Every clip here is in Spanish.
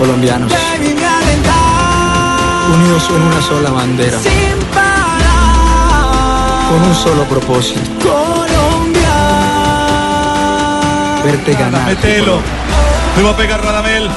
colombianos unidos en una sola bandera, con un solo propósito. Verte ganar. Metelo. Le va a pegar Radamel.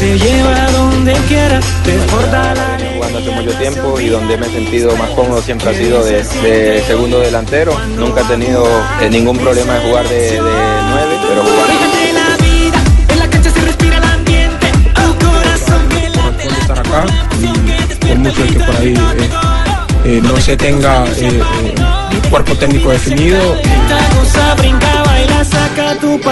Se lleva donde quiera. Desborda la jugando hace mucho tiempo y donde me he sentido más cómodo siempre ha sido de, de segundo delantero. Nunca he tenido eh, ningún problema de jugar de, de nueve, pero jugar corresponde estar acá y por mucho que por ahí eh, eh, no se tenga eh, eh, cuerpo técnico definido.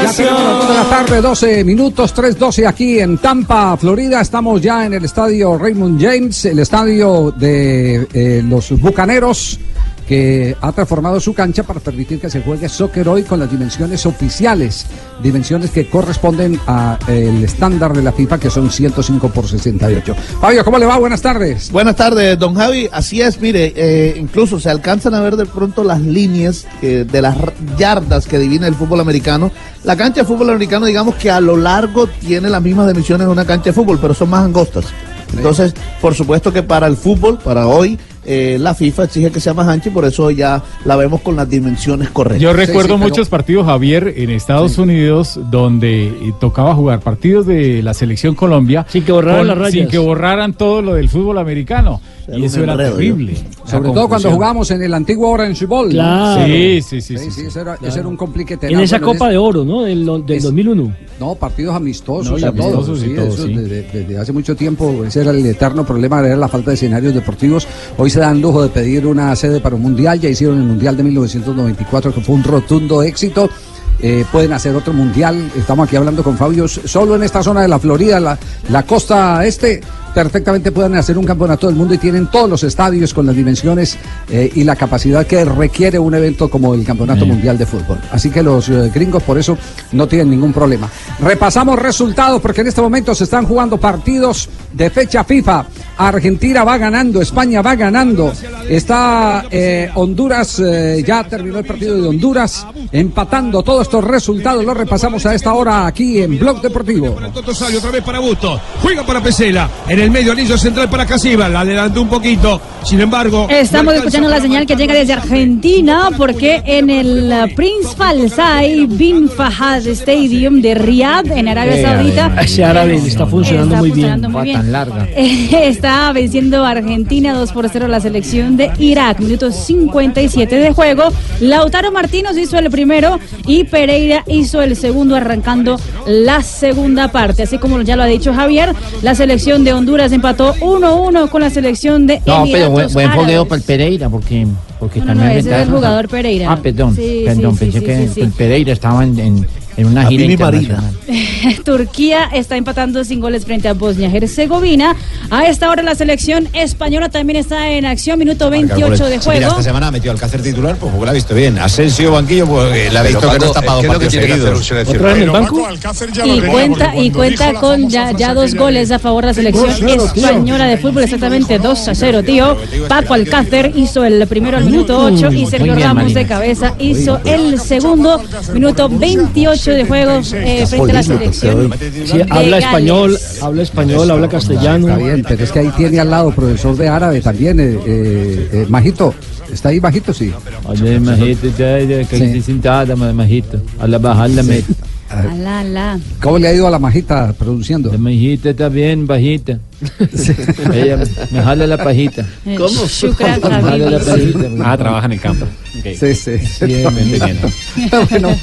Ya tenemos de la tarde, 12 minutos, 3.12 aquí en Tampa, Florida. Estamos ya en el estadio Raymond James, el estadio de eh, los Bucaneros, que ha transformado su cancha para permitir que se juegue soccer hoy con las dimensiones oficiales, dimensiones que corresponden al estándar de la FIFA, que son 105 por 68. Fabio, ¿cómo le va? Buenas tardes. Buenas tardes, don Javi. Así es, mire, eh, incluso se alcanzan a ver de pronto las líneas eh, de las yardas que divide el fútbol americano. La cancha de fútbol americano, digamos que a lo largo tiene las mismas dimensiones de una cancha de fútbol, pero son más angostas. Entonces, por supuesto que para el fútbol, para hoy, eh, la FIFA exige que sea más ancha y por eso ya la vemos con las dimensiones correctas. Yo recuerdo sí, muchos partidos, Javier, en Estados Unidos, donde tocaba jugar partidos de la selección Colombia. Sin que borraran las rayas. Sin que borraran todo lo del fútbol americano. Era y eso era enredo, terrible. Sobre todo cuando jugábamos en el antiguo Orange Bowl. ¿no? Claro. Sí, sí, sí. Sí, sí, sí, sí. ese era, ese era un complique En esa Copa de Oro, ¿no? Del, del Es- 2001. No, partidos amistosos No, y y todo. y sí, todo, eso sí. Desde, desde hace mucho tiempo ese era el eterno problema, era la falta de escenarios deportivos. Hoy se dan lujo de pedir una sede para un mundial, ya hicieron el mundial de 1994 que fue un rotundo éxito. Eh, pueden hacer otro mundial, estamos aquí hablando con Fabio, solo en esta zona de la Florida, la, la costa este, perfectamente pueden hacer un campeonato del mundo y tienen todos los estadios con las dimensiones eh, y la capacidad que requiere un evento como el Campeonato Mundial de Fútbol. Así que los eh, gringos por eso no tienen ningún problema. Repasamos resultados porque en este momento se están jugando partidos de fecha FIFA. Argentina va ganando, España va ganando. Está eh, Honduras, eh, ya terminó el partido de Honduras, empatando todos estos resultados. Los repasamos a esta hora aquí en Blog Deportivo. Para el Toto otra vez para Busto. Juega para Pesela. En el medio anillo central para Casiva. La adelantó un poquito. Sin embargo. Estamos no escuchando la señal que llega desde Argentina porque en el Prince Faisal bin Fahad Stadium de Riyadh en Arabia Saudita Ese árabe está funcionando está muy bien. funcionando muy bien. tan larga. Eh, está venciendo a Argentina 2 por 0 la selección de Irak. Minuto 57 de juego. Lautaro Martínez hizo el primero y Pereira hizo el segundo arrancando la segunda parte. Así como ya lo ha dicho Javier, la selección de Honduras empató 1-1 con la selección de No, pero buen, buen fogueo para el Pereira, porque, porque No, no, también ese es el jugador Pereira. Ah, perdón, Sí, perdón, sí, pensé sí, que el Pereira estaba en, en- En una gira internacional. Turquía está empatando sin goles frente a Bosnia-Herzegovina. A esta hora la selección española también está en acción, minuto 28 de Mira, juego. esta semana ha metido Alcácer titular, pues lo ha visto bien. Asensio, banquillo, pues eh, le ha visto que no está para dos partidos seguidos. ¿Otra en el banco? Y cuenta, y cuenta con ya, ya dos goles a favor de la selección española de fútbol, exactamente 2 a 0, tío. Paco Alcácer hizo el primero al minuto 8 y Sergio Ramos de cabeza hizo el segundo, minuto 28 de juego eh, frente a la selección. Sí, habla español, habla español, habla castellano. Está bien, pero es que ahí tiene al lado profesor de árabe también, eh, eh, eh, Majito. ¿Está ahí Majito? Sí. Oye, majito, ya, ya, que Sí. sentada, ma- majito. A la bajar la meta. Alá, alá. ¿Cómo le ha ido a la Majita produciendo? La majita está bien bajita. Ella me jala la pajita. Eh, Shukran, Me jala la pajita. Ah, trabaja en el campo. Sí, sí. Bien, bien. Bueno,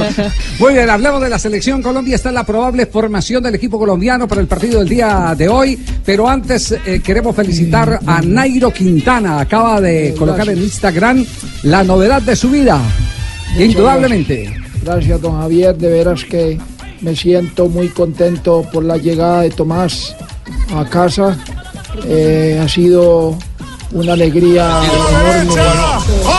muy bien, hablemos de la selección Colombia. Está la probable formación del equipo colombiano para el partido del día de hoy. Pero antes eh, queremos felicitar a Nairo Quintana. Acaba de colocar en Instagram la novedad de su vida. Indudablemente. Gracias, don Javier. De veras que me siento muy contento por la llegada de Tomás a casa. Eh, ha sido una alegría enorme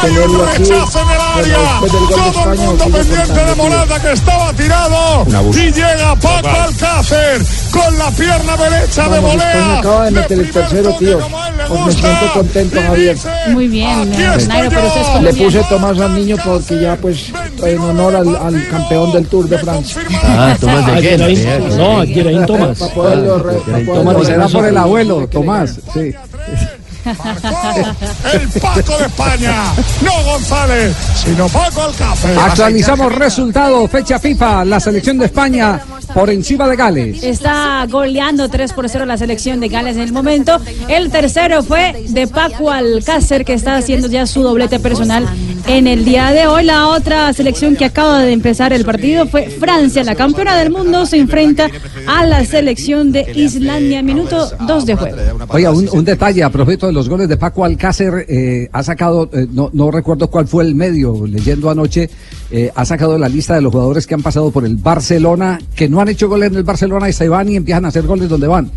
tenerlo aquí. Bueno, después del gol de mundo pendiente de contando, Morata que estaba tirado y llega Paco Alcácer con la pierna derecha de volea. acaba de meter el tercero, tío. Pues me siento contento, Javier. Muy bien, eh, Nairo, pero usted es Le puse Tomás al niño porque ya, pues, en honor al, al campeón del Tour de Francia. Ah, Tomás de Ah, qué? No, a Geraint Pues será por el abuelo, Tomás. Sí. El Paco de España, no González, sino Paco Alcácer. Actualizamos resultados, fecha FIFA, la selección de España por encima de Gales. Está goleando 3 por 0 la selección de Gales en el momento. El tercero fue de Paco Alcácer, que está haciendo ya su doblete personal en el día de hoy. La otra selección que acaba de empezar el partido fue Francia, la campeona del mundo, se enfrenta a la selección de Islandia. Minuto 2 de juego. Oiga, un, detalle a propósito de los goles de Paco Alcácer, eh, ha sacado, eh, no, no recuerdo cuál fue el medio, leyendo anoche, eh, ha sacado la lista de los jugadores que han pasado por el Barcelona, que no han hecho goles en el Barcelona y se van y empiezan a hacer goles donde van.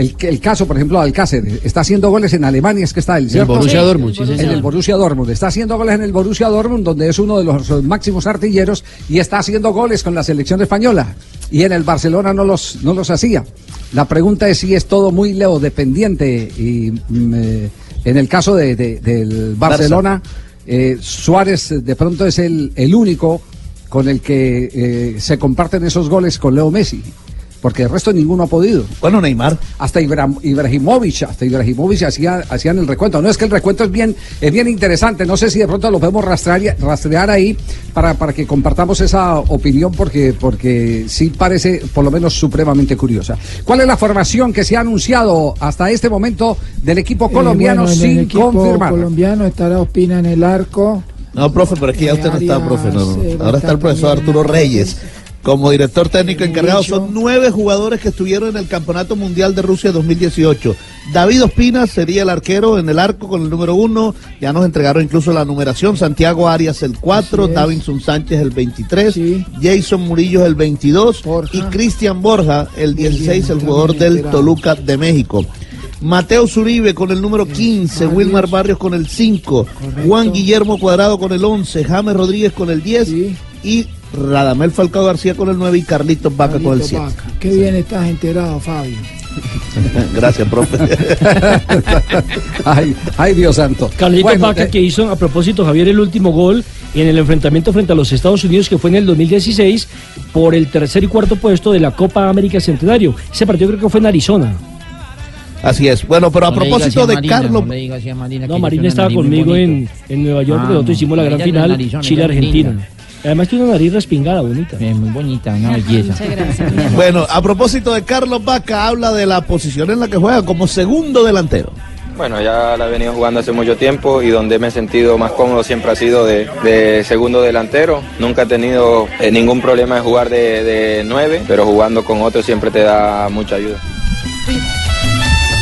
El, el caso, por ejemplo, de Alcácer, está haciendo goles en Alemania, es que está el ¿cierto? Borussia Dortmund, sí. En el Borussia Dortmund, está haciendo goles en el Borussia Dortmund, donde es uno de los máximos artilleros y está haciendo goles con la selección española. Y en el Barcelona no los, no los hacía. La pregunta es si es todo muy leo dependiente y mm, eh, en el caso de, de- del Barcelona, eh, Suárez de pronto es el, el único con el que eh, se comparten esos goles con Leo Messi. Porque el resto ninguno ha podido. Bueno, Neymar. Hasta Ibra- Ibrahimovic, hasta Ibrahimovic hacía, hacían el recuento. No es que el recuento es bien, es bien interesante. No sé si de pronto lo podemos rastrear, rastrear ahí para, para que compartamos esa opinión porque, porque sí parece por lo menos supremamente curiosa. ¿Cuál es la formación que se ha anunciado hasta este momento del equipo Eh, colombiano bueno, en sin el equipo confirmar? colombiano estará Ospina en el arco. No, profe, pero es que ya usted no está, profe. No, no. Arias, eh, Ahora está el profesor Arturo Reyes. Como director técnico encargado, son nueve jugadores que estuvieron en el Campeonato Mundial de Rusia 2018. David Ospina sería el arquero en el arco con el número uno. Ya nos entregaron incluso la numeración. Santiago Arias el 4, Así es. Davinson Sánchez el 23, Jason Murillo el 22 y Cristian Borja el 16, el jugador del Toluca de México. Mateo Zuribe con el número 15, Wilmar Barrios con el 5, Juan Guillermo Cuadrado con el 11, James Rodríguez con el 10 y Radamel Falcao García con el 9 y Carlitos Vaca con el 7. Vaca. Qué bien estás enterado, Fabio. Gracias, profe. ay, ay, Dios santo. Carlito Bueno, Vaca eh, que hizo a propósito Javier el último gol en el enfrentamiento frente a los Estados Unidos que fue en el 2016 por el tercer y cuarto puesto de la Copa América Centenario. Ese partido creo que fue en Arizona. Así es. Bueno, pero a No propósito de Marina, Carlos. no Marina, No, estaba conmigo en, en Nueva York, Ah, nosotros hicimos la gran final Chile-Argentina. Además tiene una nariz respingada, bonita. muy bonita, una belleza. Muchas gracias. Bueno, a propósito de Carlos Vaca, habla de la posición en la que juega como segundo delantero. Bueno, ya la he venido jugando hace mucho tiempo y donde me he sentido más cómodo siempre ha sido de, de segundo delantero. Nunca he tenido eh, ningún problema de jugar de, de nueve, pero jugando con otros siempre te da mucha ayuda.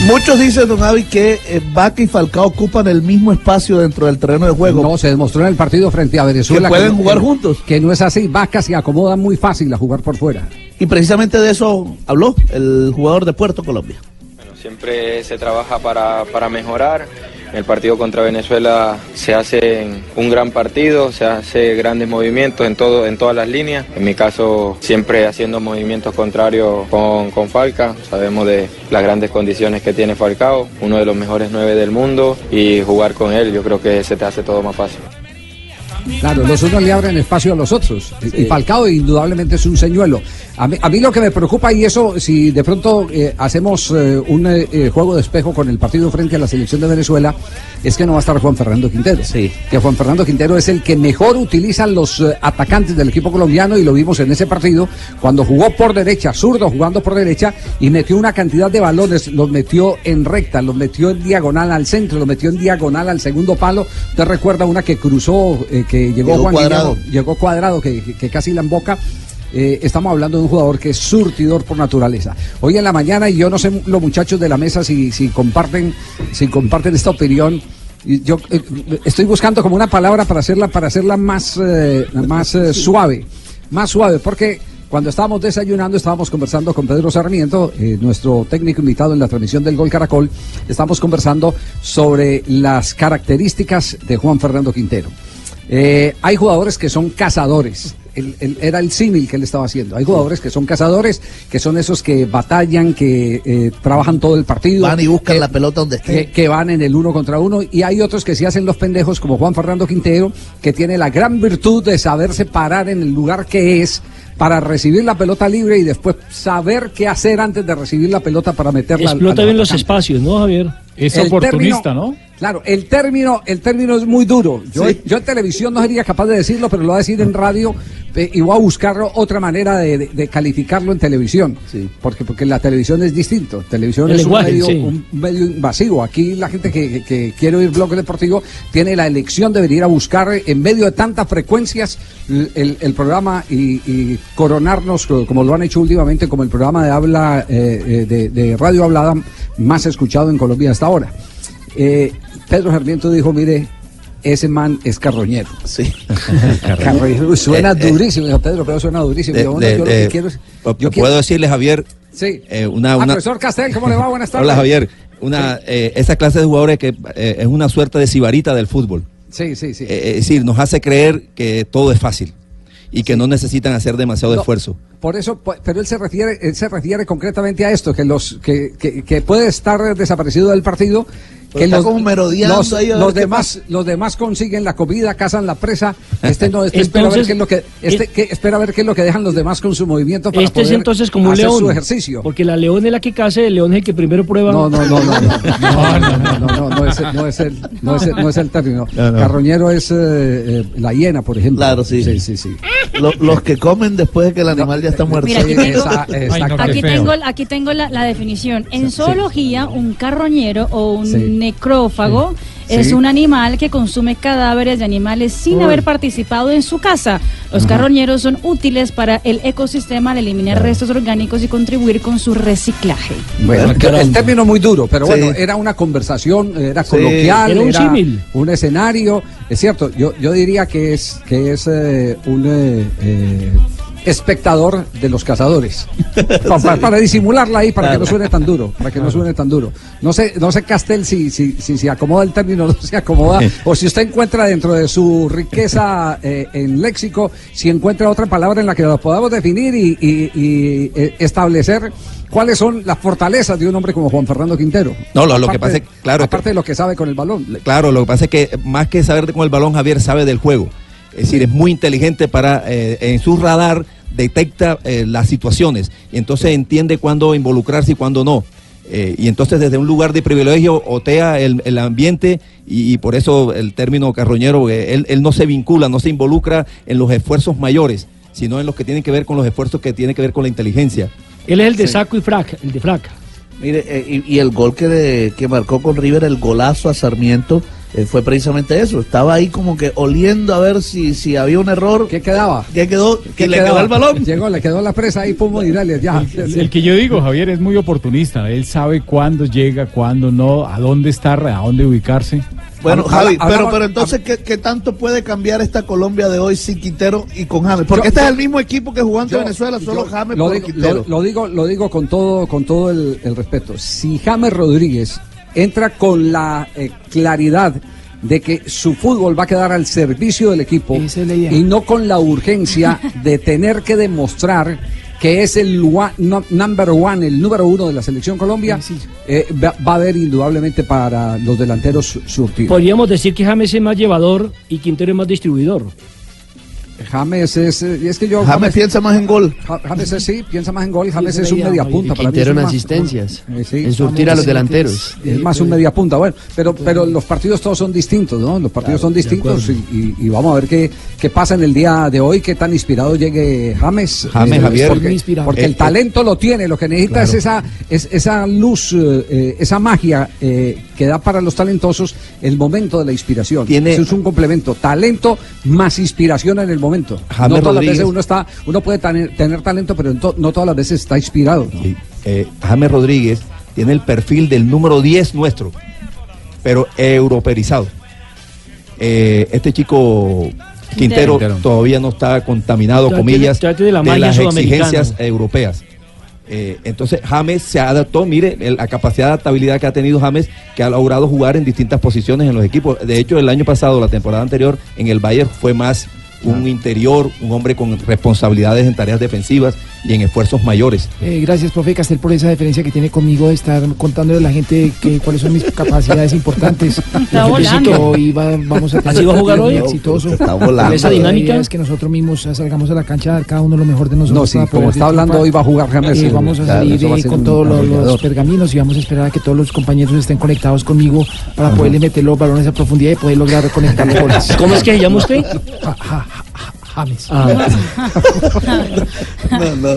Muchos dicen, don Avi, que eh, Vaca y Falcao ocupan el mismo espacio dentro del terreno de juego. No, se demostró en el partido frente a Venezuela. Que pueden no- jugar juntos. Que no es así. Vaca se acomoda muy fácil a jugar por fuera. Y precisamente de eso habló el jugador de Puerto Colombia. Siempre se trabaja para, para mejorar. El partido contra Venezuela se hace un gran partido, se hace grandes movimientos en, todo, en todas las líneas. En mi caso, siempre haciendo movimientos contrarios con, con Falca. Sabemos de las grandes condiciones que tiene Falcao, uno de los mejores nueve del mundo, y jugar con él yo creo que se te hace todo más fácil. Claro, los unos le abren espacio a los otros. Y Falcao indudablemente es un señuelo. A mí, a mí lo que me preocupa, y eso, si de pronto eh, hacemos eh, un eh, juego de espejo con el partido frente a la selección de Venezuela, es que no va a estar Juan Fernando Quintero. Que Juan Fernando Quintero es el que mejor utiliza los atacantes del equipo colombiano y lo vimos en ese partido cuando jugó por derecha, zurdo jugando por derecha y metió una cantidad de balones, los metió en recta, los metió en diagonal al centro, los metió en diagonal al segundo palo. Usted recuerda una que cruzó, eh, que llegó, Llegó Juan Cuadrado. Guillermo, llegó cuadrado, que, que- que casi la emboca. Eh, estamos hablando de un jugador que es surtidor por naturaleza. Hoy en la mañana, y yo no sé los muchachos de la mesa si, si comparten, si comparten esta opinión. Yo eh, estoy buscando como una palabra para hacerla, para hacerla más, eh, más eh, suave, más suave, porque cuando estábamos desayunando estábamos conversando con Pedro Sarmiento, eh, nuestro técnico invitado en la transmisión del Gol Caracol, estábamos conversando sobre las características de Juan Fernando Quintero. Eh, hay jugadores que son cazadores. El- el- era el símil que él estaba haciendo. Hay jugadores que son cazadores, que son esos que batallan, que eh, trabajan todo el partido. Van y buscan que- la pelota donde esté. que, que van en el uno contra uno. Y hay otros que se hacen los pendejos, como Juan Fernando Quintero, que tiene la gran virtud de saberse parar en el lugar que es para recibir la pelota libre y después saber qué hacer antes de recibir la pelota para meterla al- Explota al bien los espacios, ¿no, Javier? Es El oportunista, término- ¿no? Claro, el término, el término es muy duro. Yo, Sí. yo en televisión no sería capaz de decirlo, pero lo voy a decir en radio eh, y voy a buscar otra manera de, de- de calificarlo en televisión. Porque, porque la televisión es distinto. Televisión El es lenguaje, un, medio, sí. un medio invasivo. Aquí la gente que, que- quiere oír bloque deportivo tiene la elección de venir a buscar en medio de tantas frecuencias el, programa y, y coronarnos co- como lo han hecho últimamente como el programa de habla eh, eh, de, de radio hablada más escuchado en Colombia hasta ahora. Eh, Pedro Sarmiento dijo, mire, ese man es carroñero. Sí. carroñero. Suena Eh, eh, durísimo, dijo Pedro, pero suena durísimo. de- Yo, bueno, de- yo lo de- que quiero es... ¿Puedo yo quiero- decirle, Javier? Sí. eh, una, Ah, profesor Castel, ¿cómo le va? Buenas tardes. Hola, Javier. Una, eh, esa clase de jugadores que es una suerte de sibarita del fútbol. Sí, sí, sí. Es decir, nos hace creer que todo es fácil y que no necesitan hacer demasiado No, esfuerzo. Por eso, pero él se refiere, él se refiere concretamente a esto, que los que, que, que puede estar desaparecido del partido, Pero que está los, como merodeando los, ahí los demás, los demás consiguen la comida, cazan la presa. Este no, este espera a ver Entonces, qué es lo que, este, que espera a ver qué es lo que dejan los demás con su movimiento para Este es poder entonces como un hacer león. su ejercicio. Porque la león es la que caza, el león es el que primero prueba. No, no, no, no, no, no, no, no, no, no es, no es el, no es el, no es el término. No, no. Carroñero es eh, eh, la hiena, por ejemplo. Claro, sí. Sí, sí, sí. Lo- los que comen después de que el animal ya está muerto. Mira, aquí tengo, Esa- exacto. aquí tengo, aquí tengo la, la definición. En zoología, un carroñero o un. Necrófago Sí. es Sí. un animal que consume cadáveres de animales sin Uy. haber participado en su caza. Los Ajá. carroñeros son útiles para el ecosistema al eliminar restos orgánicos y contribuir con su reciclaje. Bueno, el término muy duro, pero Sí. bueno, era una conversación, era Sí. coloquial, Era un escenario. Es cierto, yo, yo diría que es que es eh, un eh, eh, espectador de los cazadores. Pa- pa- para, disimularla ahí, para que no suene tan duro, para que no suene tan duro. No sé, no sé Castel si, si, si se acomoda el término, no se acomoda, o si usted encuentra dentro de su riqueza eh, en léxico, si encuentra otra palabra en la que lo podamos definir y, y- y, eh, establecer cuáles son las fortalezas de un hombre como Juan Fernando Quintero. No, lo- lo que pasa es claro, aparte de lo que sabe con el balón. Claro, lo que pasa es que más que saber con el balón, Javier sabe del juego. Es decir, es muy inteligente para, eh, en su radar, detecta eh, las situaciones y entonces entiende cuándo involucrarse y cuándo no. Eh, y entonces desde un lugar de privilegio otea el, el ambiente y, y por eso el término carroñero, eh, él, él no se vincula, no se involucra en los esfuerzos mayores, sino en los que tienen que ver con los esfuerzos que tienen que ver con la inteligencia. Él es el de saco y frac, el de frac. Mire, eh, y, y el gol que, de- que marcó con River, el golazo a Sarmiento, eh, fue precisamente eso. Estaba ahí como que oliendo a ver si, si había un error. ¿Qué quedaba? ¿Qué quedó? ¿Qué le quedaba? quedó el balón. Llegó, le quedó la presa ahí, Pumo y dale, ya. El que yo digo, Javier, es muy oportunista. Él sabe cuándo llega, cuándo no, a dónde estar, a dónde ubicarse. Bueno, Javi, hablamos- pero, pero entonces, ¿qué, qué tanto puede cambiar esta Colombia de hoy sin Quintero y con James? Porque Yo- este yo- es el mismo equipo que jugó ante Yo- Venezuela, solo James lo por digo, Quintero. lo, lo digo, lo digo con todo, con todo el, el respeto. Si James Rodríguez entra con la eh, claridad de que su fútbol va a quedar al servicio del equipo y no con la urgencia de tener que demostrar que es el one- no- number one, el número uno de la selección Colombia, eh, va, va a haber indudablemente para los delanteros surtidos. Podríamos decir que James es más llevador y Quintero es más distribuidor. James es, eh, y es que yo James piensa más en gol. Ja- James es, sí, piensa más en gol. James esa es un la idea, media Javier. punta. Y para mí Quintero es en más- asistencias, Eh, sí. en surtir a los delanteros. Es más un media punta. Bueno, pero, pero los partidos todos son distintos, ¿no? Los partidos son distintos y, y- y vamos a ver qué, qué pasa en el día de hoy, qué tan inspirado llegue James. James, Eh, Javier. Porque, el talento lo tiene, lo que necesita es esa, es, esa luz, eh, eh, esa magia eh, que da para los talentosos el momento de la inspiración. Tiene- Eso es un complemento. Talento más inspiración en el momento. James no todas las Rodríguez. veces uno está, uno puede tener, tener talento, pero no todas las veces está inspirado. ¿no? eh, James Rodríguez tiene el perfil del número 10 nuestro, pero europeizado. Eh, este chico Quintero, Quintero. todavía no está contaminado, Ya comillas, tiene- ya tiene la magia las exigencias europeas. Eh, entonces James se adaptó, mire, el- la capacidad de adaptabilidad que ha tenido James, que ha logrado jugar en distintas posiciones en los equipos. De hecho, el año pasado, la temporada anterior, en el Bayern fue más un interior, un hombre con responsabilidades en tareas defensivas y en esfuerzos mayores. Eh, gracias, profe Castel, por esa deferencia que tiene conmigo de estar contándole a la gente que, cuáles son mis capacidades importantes. Está volando. y va- vamos a tener ¿Así va a jugar un hoy? exitoso. Está volando. Con ¿Esa La dinámica? es que nosotros mismos salgamos a la cancha a dar cada uno lo mejor de nosotros. No, sí, como está hablando triunfar. hoy va a jugar James, Eh, sí, vamos a claro, salir eso va a eh, ser con todos los, los pergaminos y vamos a esperar a que todos los compañeros estén conectados conmigo para poderle meter los balones a profundidad y poder lograr conectar los goles. ¿Cómo es que se llama usted? Ja- ja- ja- James.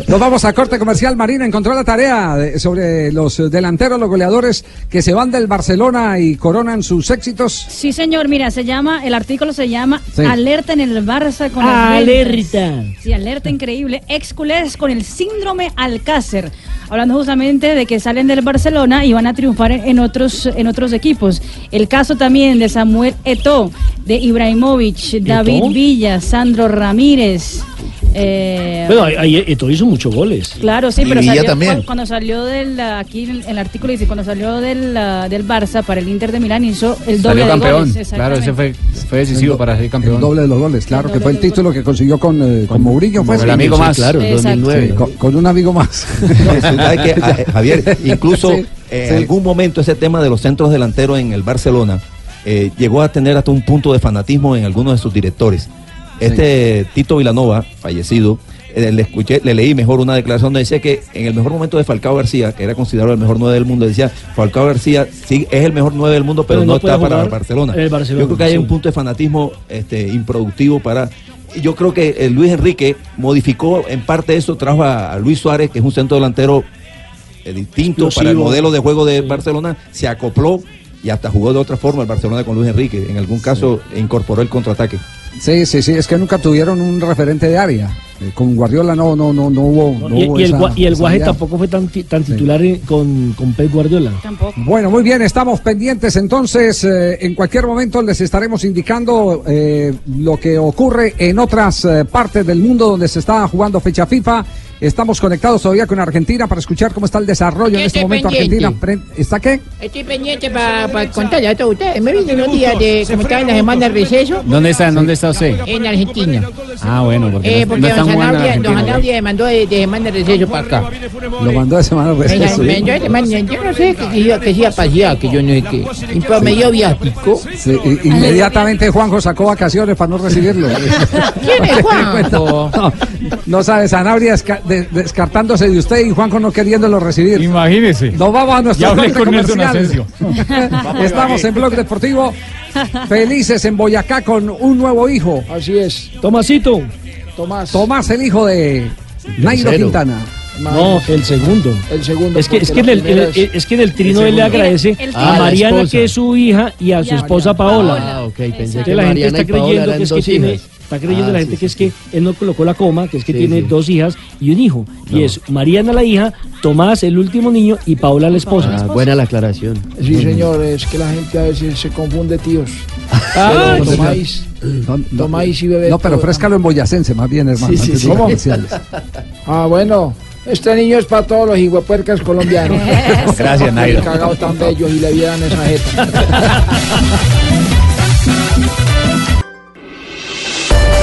Nos vamos a corte comercial. Marina encontró la tarea de- sobre los delanteros, los goleadores que se van del Barcelona y coronan sus éxitos. Sí, señor, mira, se llama, el artículo se llama Sí. Alerta en el Barça con Alerta. Sí, alerta increíble. Ex culés con el síndrome Alcácer. Hablando justamente de que salen del Barcelona y van a triunfar en otros, en otros equipos. El caso también de Samuel Eto'o, de Ibrahimovic, David Villa, Sandro Ramírez. Eh, Bueno, Eto'o hizo muchos goles. Claro, sí, Y pero salió, también. cu- cuando salió del, aquí en el artículo dice, cuando salió del, ah, del Barça para el Inter de Milán hizo el doble Salió de campeón. goles. Claro, ese fue, fue decisivo El do- para ser campeón. El doble de los goles, claro, que fue el título que consiguió con, eh, con Mourinho. Fue Con el sí. amigo Sí, más. claro, Exacto. 2009. Sí, con, con un amigo más. No, que, eh, Javier, incluso Sí, eh, sí. en algún momento ese tema de los centros delanteros en el Barcelona eh, llegó a tener hasta un punto de fanatismo en algunos de sus directores. Este Tito Vilanova, fallecido, eh, le escuché, le leí mejor una declaración donde decía que en el mejor momento de Falcao García, que era considerado el mejor nueve del mundo, decía Falcao García sí es el mejor nueve del mundo, pero, Pero no, está para Barcelona. Barcelona, Yo creo que hay sí. un punto de fanatismo este, improductivo para yo creo que eh, Luis Enrique modificó en parte eso, trajo a, a Luis Suárez, que es un centro delantero eh, distinto para el modelo de juego de Barcelona, se acopló y hasta jugó de otra forma el Barcelona con Luis Enrique. En algún caso incorporó el contraataque. Sí, sí, sí, es que nunca tuvieron un referente de área. Eh, Con Guardiola no, no, no, no hubo. no y, hubo y el, esa- y el Guaje idea. tampoco fue tan, tan titular con, con Pep Guardiola. Bueno, muy bien, estamos pendientes entonces. eh, en cualquier momento les estaremos indicando eh, lo que ocurre en otras eh, partes del mundo donde se está jugando fecha FIFA. Estamos conectados todavía con Argentina para escuchar cómo está el desarrollo en este momento. pendiente. Argentina, ¿está qué? Estoy pendiente para contarle a todos ustedes. Me vine unos días de, como estaba en la semana de receso, ¿Dónde está, ¿Dónde está usted? en Argentina. Ah, bueno, porque, Eh, no, porque no don están jugando en Sanabria, don. Sanabria me mandó de, de semana de receso para acá. Lo mandó de semana Me, receso. me mandó de semana- yo no sé que, que iba, que se iba a pasear, que yo no sé qué. Y pues me dio viático. Sí, inmediatamente Juanjo sacó vacaciones para no recibirlo. ¿Quién es Juanjo? No, no sabe, Sanabria desca- de- descartándose de usted y Juanjo no queriéndolo recibir. Imagínese. Nos vamos a nuestro Ya hablé corte con Nelson comercial. Estamos en Blog Deportivo, felices en Boyacá con un nuevo hijo. Así es. Tomasito. Tomás. Tomás, el hijo de Nairo Tercero. Quintana. No, el segundo. El segundo. Es que, es que, en el, es- que en el trino el él le agradece a. Mariana, que es su hija, y a su esposa Paola. Ah, ok, pensé que la gente Mariana está creyendo que es que dos tiene, hijas. Está creyendo Ah, la gente sí, que es que él no colocó la coma, que es que Sí, tiene sí. dos hijas y un hijo. Y es Mariana la hija, Tomás el último niño y Paola la esposa. Ah, buena la aclaración. Sí, señor, es que la gente a veces se confunde, tíos. Ah, tomáis, No, no, tomáis y bebéis. no, pero ofrézcalo en boyacense, más bien, hermano. Sí, sí, antes sí. de ¿Cómo? Ah, bueno. Este niño es para todos los hijuepuercas colombianos. Gracias, Nairo. Cagados tan bellos y le vieran esa jeta.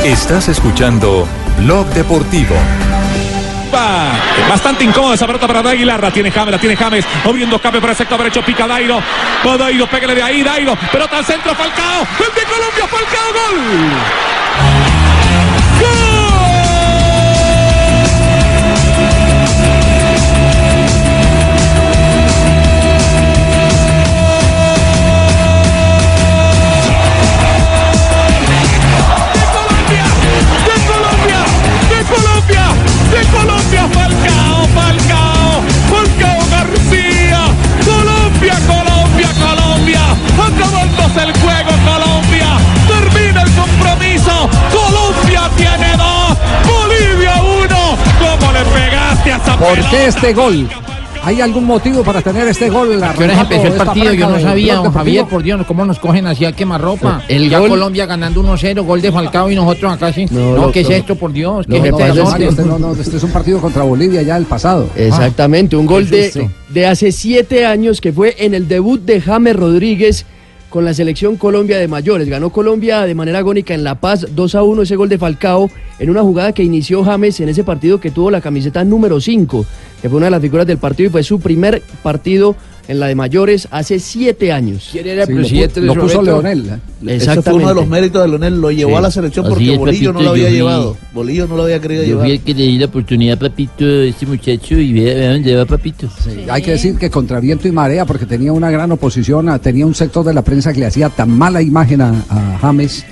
Estás escuchando Blog Deportivo. Bastante incómoda esa pelota para Aguilar. La tiene James, la tiene James. Moviendo escape para el sector derecho. Pica Dairo. Dairo, pégale de ahí, Dairo. Pelota al centro, Falcao. El Colombia, Falcao, gol. Colombia, Falcao, Falcao, Falcao García, Colombia, Colombia, Colombia, acabándose el juego, Colombia, termina el compromiso, Colombia tiene dos, Bolivia uno, ¿cómo le pegaste a esa ¿Por pelota? qué este gol? ¿Hay algún motivo para tener este gol? ¿A qué horas arrancando empezó el esta partido? Yo no sabía, don Javier, por Dios, ¿cómo nos cogen así a quemarropa? El ya gol- Colombia ganando 1-0, gol de Falcao y nosotros acá sí. No, No, ¿qué es esto, por Dios? ¿Qué lo es este este, no, no, este es un partido contra Bolivia ya del pasado. Exactamente, un gol de, de hace siete años que fue en el debut de James Rodríguez con la selección Colombia de mayores. Ganó Colombia de manera agónica en La Paz 2 a 1 ese gol de Falcao en una jugada que inició James en ese partido que tuvo la camiseta número 5, que fue una de las figuras del partido y fue su primer partido en la de mayores hace siete años. ¿Quién era el Sí, lo, presidente lo puso Roberto? Leonel. ¿eh? Ese fue uno de los méritos de Leonel, lo llevó Sí. a la selección Así porque es, Bolillo no Papito, lo había yo vi- llevado. Bolillo no lo había querido Yo llevar. fui el que le di la oportunidad, papito, a este muchacho y vea, dónde va, papito. Hay que decir que contra viento y marea, porque tenía una gran oposición, a- tenía un sector de la prensa que le hacía tan mala imagen a, a James.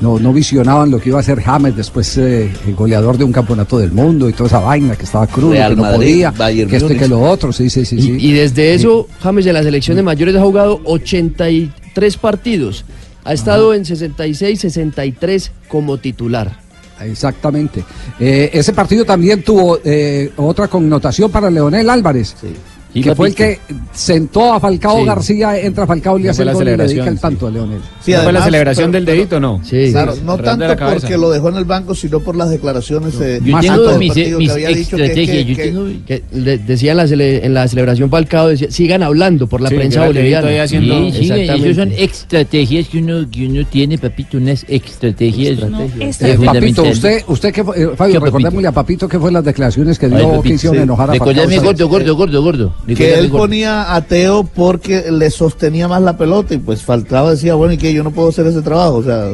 No, no visionaban lo que iba a ser James después eh, el goleador de un campeonato del mundo y toda esa vaina que estaba crudo, Real que no Madrid, podía, Bayern que esto y que lo otro, sí, sí, sí. sí. Y, y desde eso, James de la selección de mayores ha jugado 83 partidos. Ha estado en 66, 63 como titular. Exactamente. Eh, ese partido también tuvo eh, otra connotación para Leonel Álvarez. Sí, que fue el que sentó a Falcao Sí. García, entra Falcao y le hace el la gol y le celebración, dedica el sí. tanto a Leonel. Sí, ¿Fue la celebración pero- del dedito no? Sí. Claro, no tanto de porque lo dejó en el banco, sino por las declaraciones eh, Yo más tengo mis, mis había dicho que- estrategias. que- yo tengo- que le- decía en la, cele- en la celebración Falcao, decía, sigan hablando por la Sí, prensa boliviana. haciendo- Sí, sí, exactamente. esos son estrategias que uno, que uno tiene, papito, unas estrategias. Eh, Papito, usted, usted que fue- eh, Fabio, recordémosle a Papito que fue las declaraciones que dio que hicieron enojar a Falcao. Recordame, gordo, gordo, gordo, gordo. Que él ponía a Teo porque le sostenía más la pelota y pues Falcao decía, bueno, y que yo no puedo hacer ese trabajo, o sea,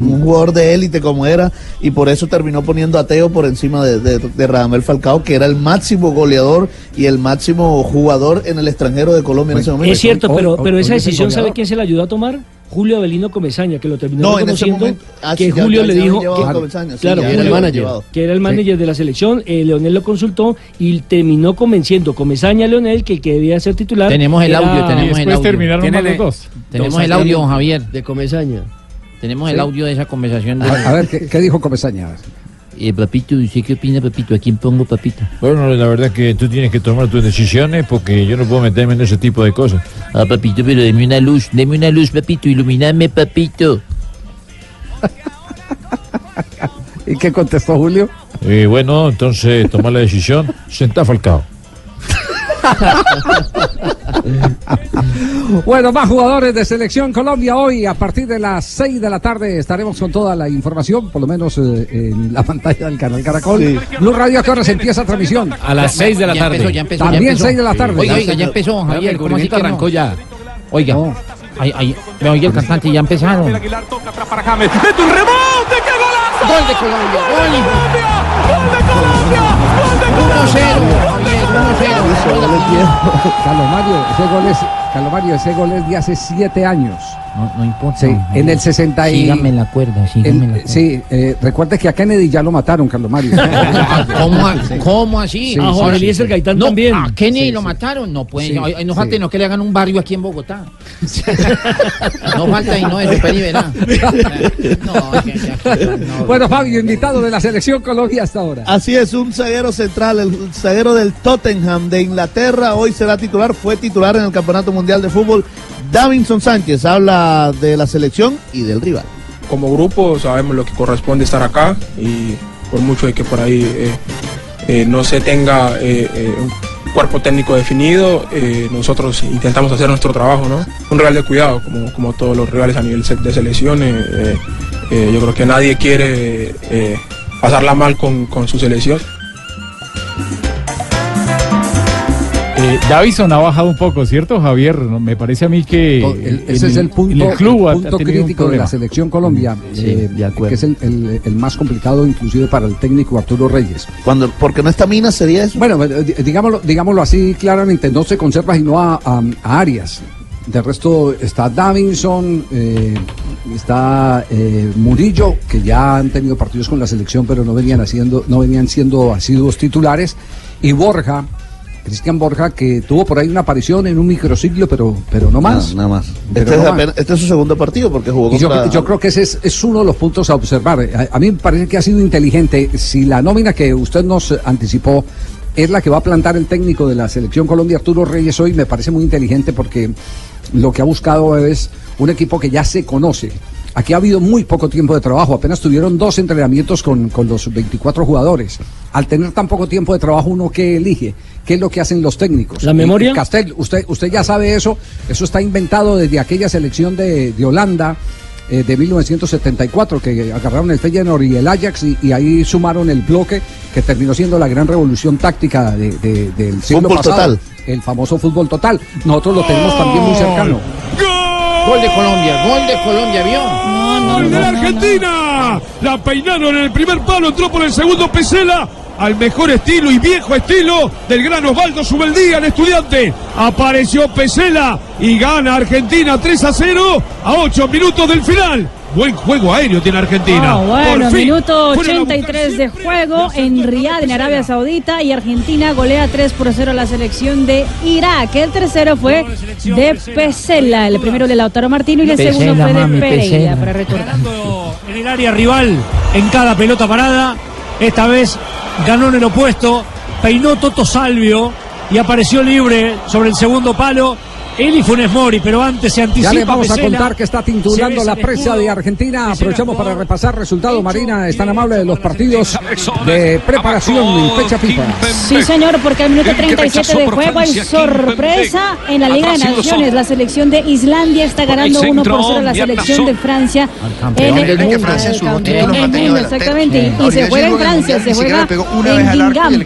un jugador de élite como era y por eso terminó poniendo a Teo por encima de, de, de Radamel Falcao, que era el máximo goleador y el máximo jugador en el extranjero de Colombia en ese momento. Es cierto, pero, pero esa decisión, ¿sabe quién se la ayudó a tomar? Julio Avelino Comesaña, que lo terminó No, en ese reconociendo, momento, ah, que ya- Julio ya le dijo que, a Comesaña, sí, claro, ya Julio- era el manager. que era el manager de la selección, eh, Leonel lo consultó y terminó convenciendo Comesaña a Leonel que el que debía ser titular Tenemos el era- audio, tenemos el Después audio. terminaron Tiene mal los dos. Tenemos el audio, don Javier. De Comesaña. Tenemos Sí. el audio de esa conversación. de- A, a ver, ¿qué, qué dijo Comesaña? Eh, papito, ¿usted qué opina, papito? ¿A quién pongo, papito? Bueno, la verdad que tú tienes que tomar tus decisiones porque yo no puedo meterme en ese tipo de cosas. Ah, papito, pero deme una luz, deme una luz, papito, iluminame, papito. ¿Y qué contestó Julio? Y bueno, entonces toma la decisión, sentá Falcao. Bueno, más jugadores de Selección Colombia hoy a partir de las 6 de la tarde estaremos con toda la información, por lo menos eh, en la pantalla del canal Caracol. Blue Radio, ¿a qué hora se empieza transmisión? A las 6 de la Ya tarde. empezó, ya empezó, También ya empezó. 6 de la tarde. Oiga, Ya oiga, ya empezó, Javier. el ¿Cómo así que no? arrancó ya. Oiga, No. ay, ay, me oye el cantante, ya empezaron. Aguilar toca atrás para James. ¡Mete un rebote! ¡Qué golazo! Gol de Colombia, gol. ¡Colombia! ¡Gol de Colombia! ¡Gol de 1-0, Javier, 1-0. Carlos Mario, ese gol es, Carlos Mario, ese gol es de hace 7 años. No, no importa. Sí, en el 60 y... Síganme la cuerda, en- la cuerda. sí, eh, recuerde que a Kennedy ya lo mataron, Carlos Mario. ¿Cómo, a- cómo así? Sí, A Jorge sí, Eliezer sí. Gaitán No, también. ¿A Kennedy Sí, lo sí. mataron? No, pues, no falta y no que le hagan un barrio aquí en Bogotá. no falta y no, verá. Que- que- no. Bueno, Fabio, invitado de la selección Colombia hasta ahora. Así es, un zaguero central, el zaguero del Tottenham de Inglaterra, hoy será titular, fue titular en el Campeonato Mundial de Fútbol. Davinson Sánchez habla de la selección y del rival. Como grupo sabemos lo que corresponde estar acá y por mucho de que por ahí eh, eh, no se tenga eh, un cuerpo técnico definido, nosotros intentamos hacer nuestro trabajo, ¿no? Un real de cuidado, como, como todos los rivales a nivel de selecciones. yo creo que nadie quiere pasarla mal con, con su selección. Davison ha bajado un poco, ¿cierto, Javier? No, Me parece a mí que. El- en ese es el punto, el club punto crítico de la selección Colombia, Sí, eh, de acuerdo. que es el, el- el más complicado inclusive para el técnico Arturo Reyes. Cuando, porque no está Mina sería eso. Bueno, eh, di- digámoslo, digámoslo así claramente, no se conserva sino a, a- a Arias. De resto está Davinson, eh, está eh, Murillo, que ya han tenido partidos con la selección, pero no venían haciendo, no venían siendo asiduos titulares, y Borja, Cristian Borja, que tuvo por ahí una aparición en un microciclo, pero, pero no más. Nada, nada más. Este es, no más. apenas- este es su segundo partido porque jugó Y yo, contra... yo creo que ese es, es uno de los puntos a observar. A, a mí me parece que ha sido inteligente. Si la nómina que usted nos anticipó es la que va a plantar el técnico de la selección Colombia, Arturo Reyes, hoy me parece muy inteligente porque lo que ha buscado es un equipo que ya se conoce. Aquí ha habido muy poco tiempo de trabajo, apenas tuvieron dos entrenamientos con, con los 24 jugadores. Al tener tan poco tiempo de trabajo, uno que elige, ¿qué es lo que hacen los técnicos? ¿La memoria? Y Castel, usted, usted ya sabe eso, eso está inventado desde aquella selección de, de Holanda eh, de 1974, que agarraron el Feyenoord y el Ajax y, y ahí sumaron el bloque que terminó siendo la gran revolución táctica de- de- del siglo Fútbol pasado. total. El famoso fútbol total. Nosotros lo tenemos también muy cercano. Gol de Colombia, gol de Colombia, ¿vio? No, no, ¡Gol de no, la no, Argentina! La peinaron en el primer palo, entró por el segundo Pesela. Al mejor estilo y viejo estilo del gran Osvaldo Subeldía, el estudiante. Apareció Pesela y gana Argentina 3 a 0 a 8 minutos del final. Buen juego aéreo tiene Argentina. Ah, bueno, Por fin, minuto fueron a 83 de juego en Riyadh, en Arabia Saudita, y Argentina golea 3 por 0 a la selección de Irak. El tercero fue de Pesela, el primero de Lautaro Martino y el Pesela, segundo fue de mami, Pereira, para recordar. en el área rival en cada pelota parada. Esta vez ganó en el opuesto, peinó Toto Salvio y apareció libre sobre el segundo palo. Él y Funes Mori, pero antes se anticipa. Ya le vamos a Pesela. contar que está titulando Se la escudo. de Argentina. Aprovechamos para repasar resultados. Marina es tan amable de los partidos de preparación y fecha FIFA. Sí, señor, porque al minuto 37 de juego hay sorpresa en la Liga de Naciones. La selección de Islandia está ganando 1 por 0 a la selección de Francia. En el- mundo. Francia. Exactamente. Y- se juega en Francia, se juega en Guingamp.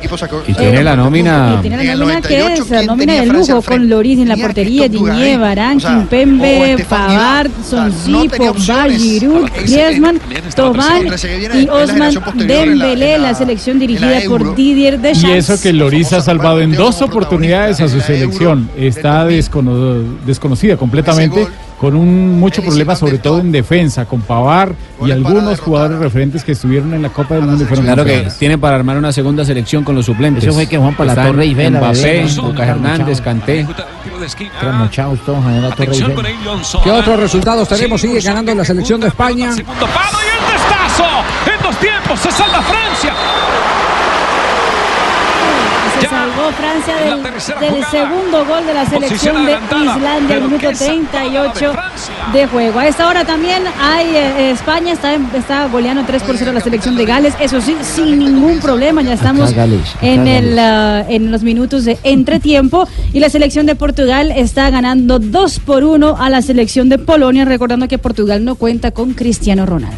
Y tiene la nómina. Y tiene la nómina que es la nómina de lujo con Loris en la portería, Diñé, Barán, Kimpembe, Pavard, Sonsipo, Giroud, Griezmann, Tobán y Osman Dembélé, la selección dirigida por Didier Y Deschamps. eso que Loris ha salvado en dos oportunidades a su selección. Está descono- desconocida completamente, con un mucho problema, sobre todo en defensa, con Pavar y algunos jugadores referentes que estuvieron en la Copa del Mundo y fueron Claro que tiene para armar una segunda selección con los suplentes. Eso fue que Juan Palatorre y Vela, Mbappé. Lucas Hernández, Canté. Todos en la Torre. ¿Qué otros resultados tenemos? Sigue ganando la selección de España. Segundo palo y el testazo. En dos tiempos se salva Francia. Salvó Francia del, del segundo gol de la selección de Islandia al minuto 38 de juego. A esta hora también hay eh, España está, está goleando 3 por 0 a la selección de Gales, eso sí, sin ningún problema. Ya estamos Acá Gales, acá en, el, ah, en los minutos de entretiempo y la selección de Portugal está ganando 2 por 1 a la selección de Polonia, recordando que Portugal no cuenta con Cristiano Ronaldo.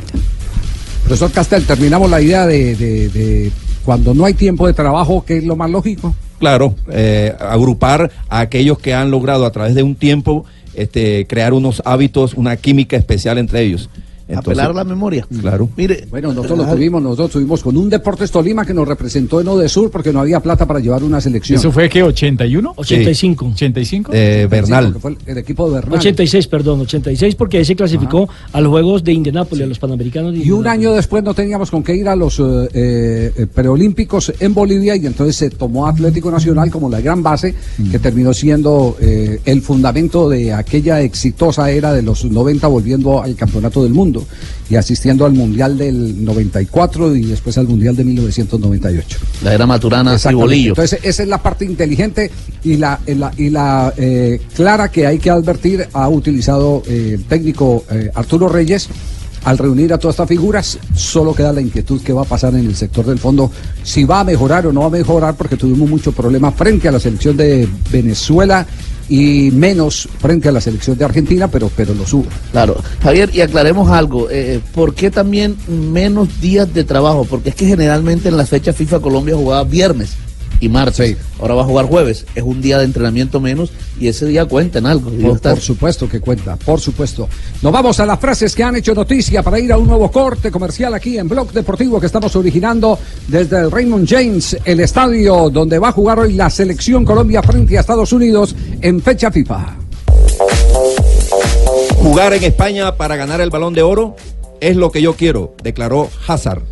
Profesor Castel, terminamos la idea de, de- de cuando no hay tiempo de trabajo, ¿qué es lo más lógico? Claro, eh, agrupar a aquellos que han logrado a través de un tiempo este, crear unos hábitos, una química especial entre ellos. Apelar a la memoria. Claro. Mire, Bueno, nosotros lo tuvimos, nosotros tuvimos con un Deportes Tolima que nos representó en Odesur porque no había plata para llevar una selección. ¿Eso fue que 81? 85. 85. Eh, Bernal. Que fue el, el equipo de Bernal. 86, perdón, 86 porque ahí se clasificó a los Juegos de Indianápolis, a los Panamericanos. de Y un año después no teníamos con qué ir a los eh, eh, preolímpicos en Bolivia y entonces se tomó Atlético Nacional como la gran base que terminó siendo eh, el fundamento de aquella exitosa era de los 90 volviendo al campeonato del mundo y asistiendo al Mundial del 94 y después al Mundial de 1998. La era Maturana y. Bolillo. Entonces, esa es la parte inteligente y la, y la, y la, eh, clara que hay que advertir ha utilizado eh, el técnico eh, Arturo Reyes. Al reunir a todas estas figuras, solo queda la inquietud que va a pasar en el sector del fondo, si va a mejorar o no va a mejorar, porque tuvimos mucho problema frente a la selección de Venezuela y menos frente a la selección de Argentina, pero, pero lo hubo. Claro. Javier, y aclaremos algo. eh, ¿Por qué también menos días de trabajo? Porque es que generalmente en las fechas FIFA Colombia jugaba viernes y martes. Ahora va a jugar jueves. Es un día de entrenamiento menos y ese día cuenta en algo. Por, por supuesto que cuenta, por supuesto. Nos vamos a las frases que han hecho noticia para ir a un nuevo corte comercial aquí en Blog Deportivo que estamos originando desde el Raymond James, el estadio donde va a jugar hoy la selección Colombia frente a Estados Unidos en fecha FIFA. Jugar en España para ganar el balón de oro es lo que yo quiero, declaró Hazard.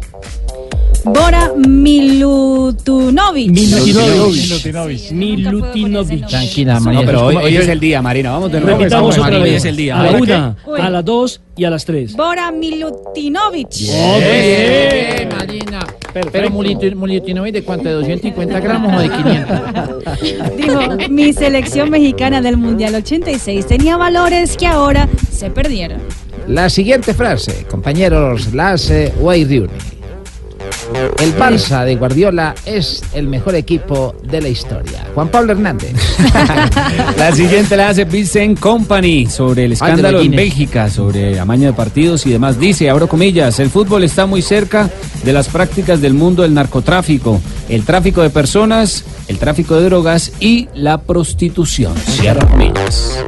Bora Milutunovic. Milutinovic. Milutinovic. Tranquila, Marina. No, pero hoy, hoy es el día, Marina. Vamos de nuevo. Repitamos otra Marina, vez. Hoy es el día. A la una, a las dos y a las tres. Bora Milutinovic. Bien, Marina. Pero Mulitinovic de cuánto, de 250 gramos o de 500. Dijo, mi selección mexicana del Mundial 86 tenía valores que ahora se perdieron. La siguiente frase, compañeros, la hace Wayne Rooney. El Barça de Guardiola es el mejor equipo de la historia. Juan Pablo Hernández. La siguiente la hace Vincent Company sobre el escándalo en. Bélgica, sobre amaño de partidos y demás. Dice, abro comillas, el fútbol está muy cerca de las prácticas del mundo del narcotráfico, el tráfico de personas, el tráfico de drogas y la prostitución. Cierro comillas.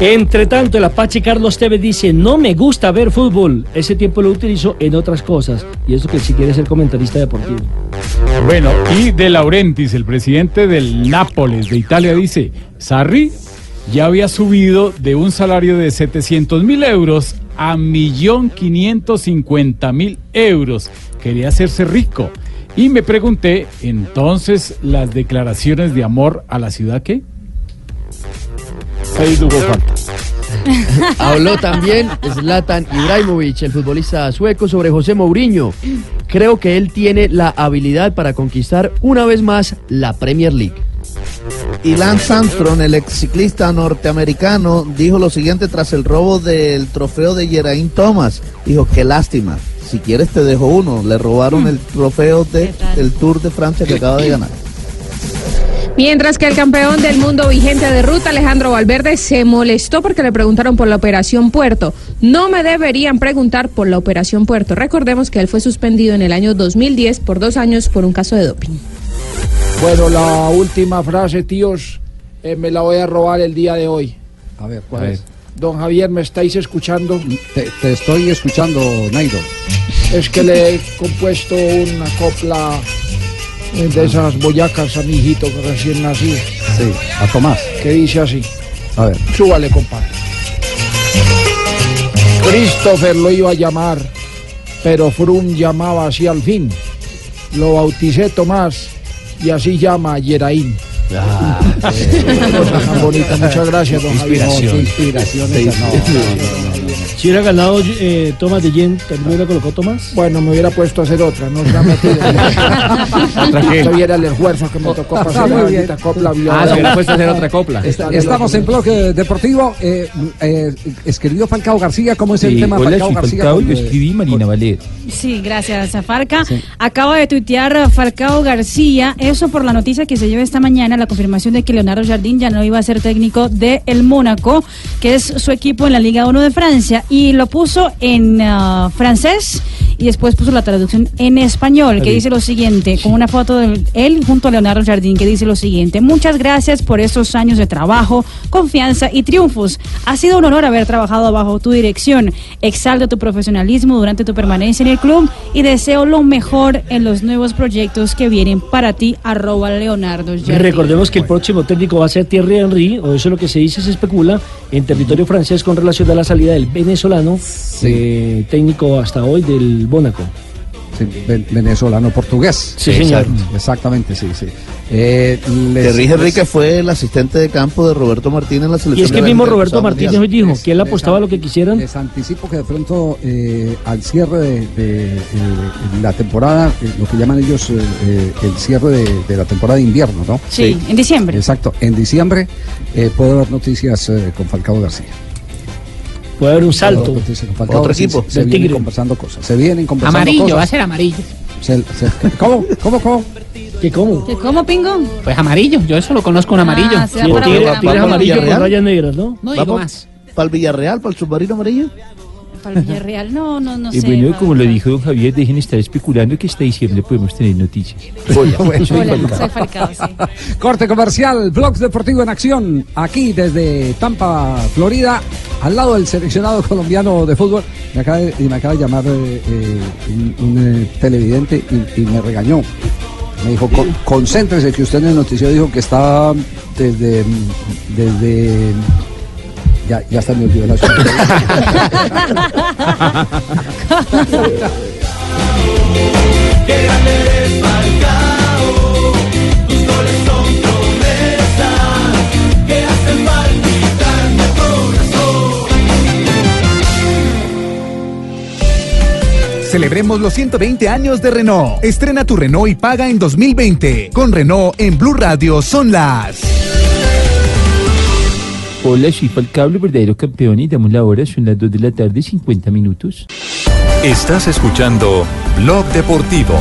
Entre tanto, el Apache Carlos Tevez dice, no me gusta ver fútbol. Ese tiempo lo utilizo en otras cosas. Y eso que si quiere ser comentarista deportivo. Bueno, y De Laurentiis, el presidente del Nápoles de Italia, dice, Sarri ya había subido de un salario de 700 mil euros a 1.550.000 euros. Quería hacerse rico. Y me pregunté, entonces, ¿las declaraciones de amor a la ciudad qué? Ahí tuvo falta. Habló también Zlatan Ibrahimovic, el futbolista sueco, sobre José Mourinho. Creo que él tiene la habilidad para conquistar una vez más la Premier League. Y Lance Armstrong, el ex ciclista norteamericano, dijo lo siguiente tras el robo del trofeo de Geraint Thomas. Dijo, qué lástima. Si quieres te dejo uno. Le robaron el trofeo de, del Tour de Francia que acaba de ganar. Mientras que el campeón del mundo vigente de ruta, Alejandro Valverde, se molestó porque le preguntaron por la Operación Puerto. No me deberían preguntar por la Operación Puerto. Recordemos que él fue suspendido en el año 2010 por dos años por un caso de doping. Bueno, la última frase, tíos, eh, me la voy a robar el día de hoy. A ver, A ¿cuál ver. es? Don Javier, ¿me estáis escuchando? Te, te estoy escuchando, Nairo. Es que le he compuesto una copla de esas boyacas a mi hijito que recién nacido, Sí, a Tomás. que dice así. A ver. Súbale, compadre. Christopher lo iba a llamar, pero Frum llamaba así al fin. Lo bauticé Tomás y así llama Yeraín. Cosa tan bonita. Muchas gracias, don Javier. Inspiración. No, no. Si hubiera ganado eh, Tomás de Yen, ¿también hubiera colocado Tomás? Bueno, me hubiera puesto a hacer otra, no se ha metido. Usted viera el esfuerzo que me tocó hacer Muy la copla viola. Ah, se hubiera puesto a hacer otra copla. Est- Estamos en bloque deportivo. Eh, eh, escribió Falcao García. ¿Cómo es el tema hola, Falcao García? Falcao y con, lo eh, escribí Marina Valer. Sí, gracias, Zafarca. Acaba de tuitear Falcao García, eso por la noticia que se lleva esta mañana, la confirmación de que Leonardo Jardín ya no iba a ser técnico de el Mónaco, que es su equipo en la Liga 1 de Francia, y lo puso en ah, francés y después puso la traducción en español, que Sí. dice lo siguiente, con una foto de él junto a Leonardo Jardín, que dice lo siguiente, muchas gracias por estos años de trabajo, confianza y triunfos. Ha sido un honor haber trabajado bajo tu dirección. Exalto tu profesionalismo durante tu permanencia en el club y deseo lo mejor en los nuevos proyectos que vienen para ti, arroba Leonardo Jardín. recordemos que el próximo técnico va a ser Thierry Henry, o eso es lo que se dice, se especula, en territorio francés con relación a la salida del venezolano, eh, técnico hasta hoy del Mónaco. Sí, ven- venezolano portugués. Sí, señor. Exactamente, sí, sí. Eh, les- Henrique fue el asistente de campo de Roberto Martínez en la selección. Y es que el mismo Roberto Martínez hoy dijo que él apostaba lo que quisieran. Les anticipo que de pronto eh, al cierre de, de, eh, la temporada, eh, lo que llaman ellos eh, eh, el cierre de, de la temporada de invierno, ¿no? Sí, en diciembre. Exacto, en diciembre eh, puede haber noticias eh, con Falcao García. Puede haber un salto. Falcao Otro equipo, Se, vienen Tigre. conversando cosas. Se vienen conversando Amarillo, cosas. va a ser amarillo. Se- se- ¿Cómo? ¿Cómo? ¿Cómo? ¿Qué cómo? ¿Qué cómo, Pingo? Pues amarillo, yo eso lo conozco un amarillo. Ah, Sí, amarillo con rayas negras, ¿no? No digo más. para el Villarreal, para el submarino amarillo. Para el Villarreal, no, no, no Y sé. bueno, como lo dijo don Javier, dejen estar especulando que hasta diciembre podemos tener noticias. Bueno, Hola, soy Falcao, sí. Corte comercial, Blog Deportivo en acción, aquí desde Tampa, Florida, al lado del seleccionado colombiano de fútbol. Me acaba de, y me acaba de llamar eh, eh, un, un, eh, televidente y, y me regañó. Me dijo, "Con- concéntrese, que usted en el noticiero dijo que estaba desde... desde ya, ya está me olvidó la. Celebremos los 120 años de Renault. Estrena tu Renault y paga en 2020. Con Renault en Blue Radio son las. Hola, soy Falcao, el verdadero campeón y damos la hora, son las 2 de la tarde, 50 minutos. Estás escuchando Blog Deportivo.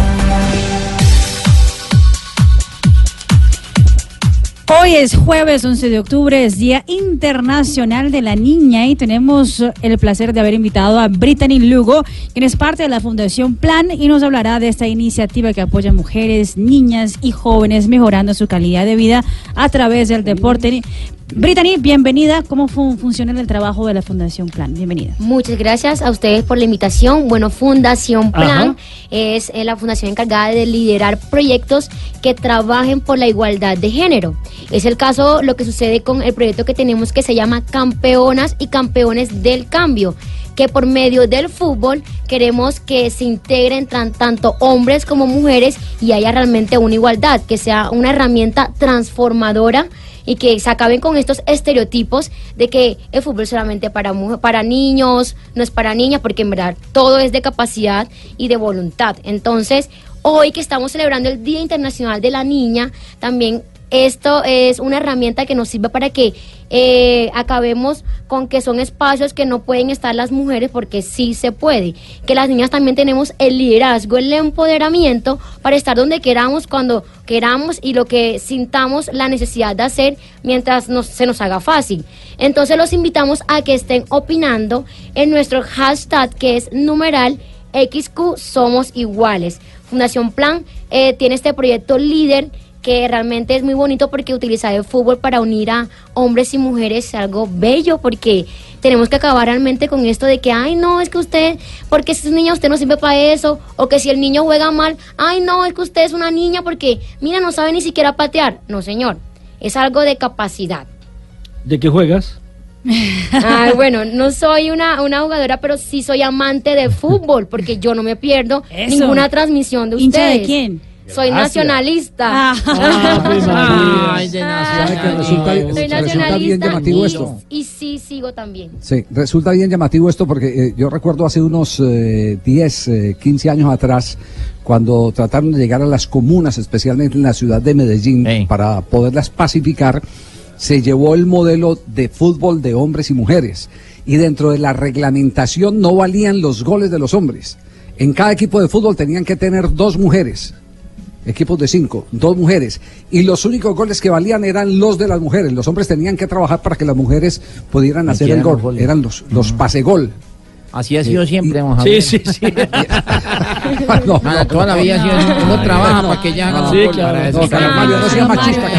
Hoy es jueves 11 de octubre, es Día Internacional de la Niña y tenemos el placer de haber invitado a Brittany Lugo, quien es parte de la Fundación Plan y nos hablará de esta iniciativa que apoya a mujeres, niñas y jóvenes mejorando su calidad de vida a través del deporte. Brittany, bienvenida. ¿Cómo fu- funciona el trabajo de la Fundación Plan? Bienvenida. Muchas gracias a ustedes por la invitación. Bueno, Fundación Plan es eh, la fundación encargada de liderar proyectos que trabajen por la igualdad de género. Es el caso lo que sucede con el proyecto que tenemos que se llama Campeonas y Campeones del Cambio que por medio del fútbol queremos que se integren tan- tanto hombres como mujeres y haya realmente una igualdad, que sea una herramienta transformadora y que se acaben con estos estereotipos de que el fútbol solamente para, mu- para niños, no es para niñas, porque en verdad todo es de capacidad y de voluntad. Entonces, hoy que estamos celebrando el Día Internacional de la Niña, también esto es una herramienta que nos sirve para que eh, acabemos con que son espacios que no pueden estar las mujeres porque sí se puede. Que las niñas también tenemos el liderazgo, el empoderamiento para estar donde queramos, cuando queramos y lo que sintamos la necesidad de hacer mientras nos- se nos haga fácil. Entonces los invitamos a que estén opinando en nuestro hashtag que es numeral XQ Somos Iguales. Fundación Plan eh, tiene este proyecto líder que realmente es muy bonito porque utilizar el fútbol para unir a hombres y mujeres es algo bello porque tenemos que acabar realmente con esto de que, ay, no, es que usted, porque si es niña usted no sirve para eso, o que si el niño juega mal, ay, no, es que usted es una niña porque, mira, no sabe ni siquiera patear. No, señor, es algo de capacidad. ¿De qué juegas? Ay, bueno, no soy una, una jugadora, pero sí soy amante de fútbol porque yo no me pierdo Eso. ninguna transmisión de ustedes. ¿Hincha de quién? Soy nacionalista. Ay, de ¿Sabe que resulta, Soy resulta bien nacionalista llamativo y, esto? y sí sigo también. Sí, resulta bien llamativo esto porque eh, yo recuerdo hace unos eh, 10, eh, 15 años atrás, cuando trataron de llegar a las comunas, especialmente en la ciudad de Medellín, para poderlas pacificar, se llevó el modelo de fútbol de hombres y mujeres. Y dentro de la reglamentación no valían los goles de los hombres. En cada equipo de fútbol tenían que tener dos mujeres. Equipos de cinco, dos mujeres. Y los únicos goles que valían eran los de las mujeres. Los hombres tenían que trabajar para que las mujeres pudieran hacer el gol. goles. Eran los, los pase gol. Así ha sido siempre, don Sí, Javier. sí, sí. No, Ah, toda la vida ha sido así. Uno trabaja para que ya hagan Sí, claro. No, no sea machista.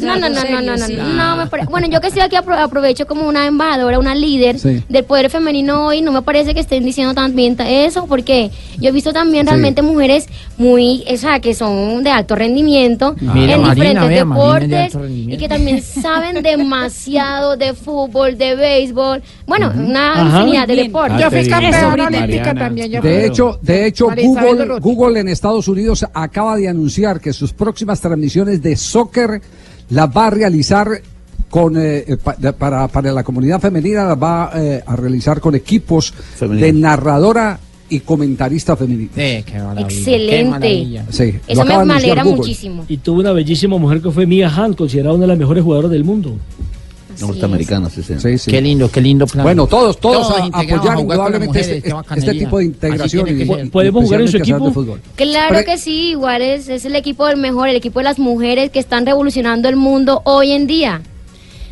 No, no, no, no, no, no, no, no, me pare- Bueno, yo que estoy aquí apro- aprovecho como una embajadora, una líder Sí. del poder femenino hoy, no me parece que estén diciendo también ta- eso, porque yo he visto también Sí. realmente mujeres muy, o sea, que son de alto rendimiento Mira, en Marina, diferentes de deportes rendimiento. y que también saben demasiado de fútbol, de béisbol, bueno, una Ajá. infinidad de Bien. deportes. Yo fui campeona olímpica también. yo De hecho, de hecho Google. Google en Estados Unidos acaba de anunciar que sus próximas transmisiones de soccer las va a realizar con eh, eh, pa- de- para, para la comunidad femenina las va eh, a realizar con equipos Femenina. de narradora y comentarista femenina. Eh, qué maravilla, qué Excelente. maravilla. Sí, Eso me, alegra muchísimo. Y tuvo una bellísima mujer que fue Mia Hamm, considerada una de las mejores jugadoras del mundo. Norteamericano, sí, sí. Qué lindo, qué lindo plan. Bueno, todos, todos, Todos a- apoyar indudablemente este, este tipo de integración. ¿Podemos jugar en su equipo? fútbol. Claro Pero- que sí, igual es, es el equipo del mejor, el equipo de las mujeres que están revolucionando el mundo hoy en día.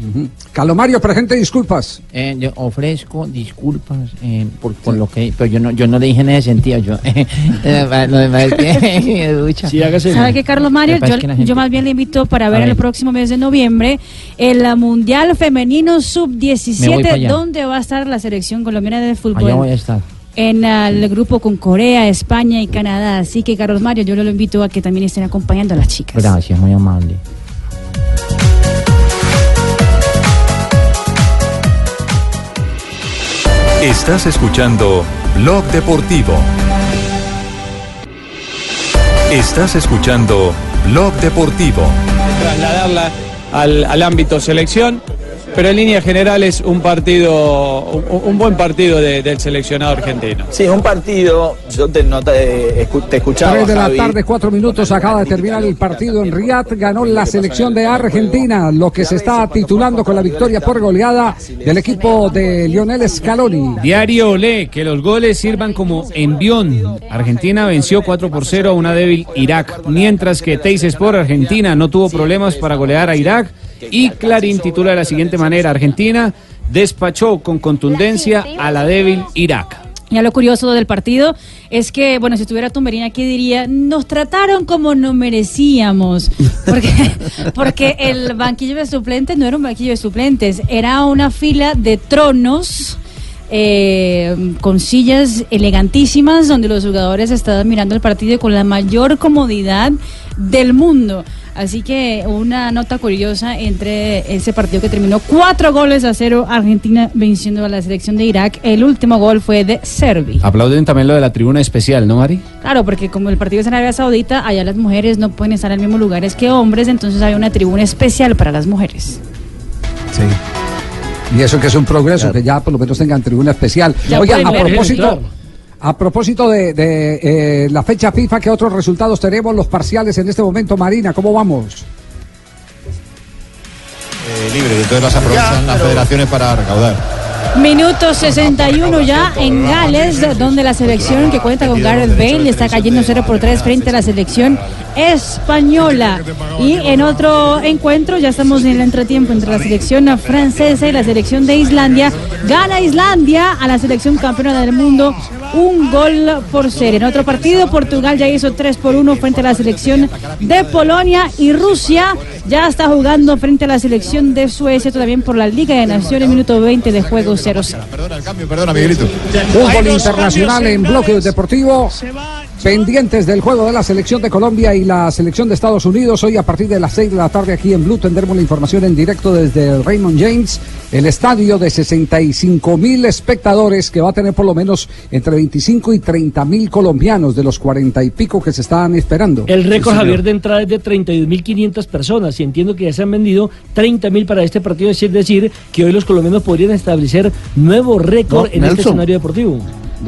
Ujú. Calomario, presente disculpas. Eh, yo ofrezco disculpas eh, por, por lo que, pero yo no, yo no le dije en ese sentido. Yo, eh, lo demás es que, ducha. Sí, hágase. ¿Sabe qué, Carlos Mario? Yo, gente- yo más bien le invito para ver el próximo mes de noviembre el uh, Mundial Femenino Me voy pa' Sub-17, allá. donde va a estar la selección colombiana de fútbol. Allá voy a estar. En uh, el grupo con Corea, España y Canadá. Así que, Carlos Mario, yo lo invito a que también estén acompañando a las chicas. Gracias, muy amable. Estás escuchando Blog Deportivo. Estás escuchando Blog Deportivo. trasladarla al, al ámbito selección, pero en líneas generales un partido, un, un buen partido de- del seleccionado argentino. Sí, un partido, yo te, no te, escu- te escuchaba. 3 de la Javi. tarde, cuatro minutos, acaba de terminar el partido en Riyadh, ganó la selección de Argentina, lo que se está titulando con la victoria por goleada del equipo de Lionel Scaloni. Diario Olé, que los goles sirvan como envión. Argentina venció 4 por 0 a una débil Irak, mientras que Teis Sport Argentina no tuvo problemas para golear a Irak. Y Clarín titula de la siguiente manera: Argentina despachó con contundencia a la débil Irak. Ya lo curioso del partido es que, bueno, si estuviera Tumberín aquí diría, nos trataron como no merecíamos, porque, porque el banquillo de suplentes no era un banquillo de suplentes, era una fila de tronos eh, con sillas elegantísimas donde los jugadores estaban mirando el partido con la mayor comodidad del mundo. Así que una nota curiosa entre ese partido que terminó cuatro goles a cero, Argentina venciendo a la selección de Irak. El último gol fue de Servi. Aplauden también lo de la tribuna especial, ¿no, Mari? Claro, porque como el partido es en Arabia Saudita, allá las mujeres no pueden estar en los mismos lugares que hombres, entonces hay una tribuna especial para las mujeres. Sí. Y eso que es un progreso, que ya por lo menos tengan tribuna especial. Ya Oigan, a propósito, a propósito de, de, eh, la fecha FIFA, ¿qué otros resultados tenemos? Los parciales en este momento, Marina, ¿cómo vamos? Eh, libre, entonces las aprovechan las federaciones para recaudar. Minuto 61 ya en Gales, donde la selección que cuenta con Gareth Bale está cayendo 0 por 3 frente a la selección española. Y en otro encuentro, ya estamos en el entretiempo entre la selección francesa y la selección de Islandia. Gana Islandia a la selección campeona del mundo un gol por ser. En otro partido, Portugal ya hizo 3 por 1 frente a la selección de Polonia y Rusia ya está jugando frente a la selección de Suecia, también por la Liga de Naciones, minuto 20 de juego 0-0. Perdona, Miguelito. Fútbol internacional en bloque deportivo. Pendientes del juego de la selección de Colombia y la selección de Estados Unidos. Hoy a partir de las 6 de la tarde aquí en Blue tendremos la información en directo desde el Raymond James, el estadio de 65 mil espectadores que va a tener por lo menos entre 25 y 30 mil colombianos de los 40 y pico que se están esperando. El récord, Sí. Javier, de entrada es de 32.500 personas y entiendo que ya se han vendido 30.000 para este partido. Es decir, que hoy los colombianos podrían establecer nuevo récord No, en este Nelson. escenario deportivo.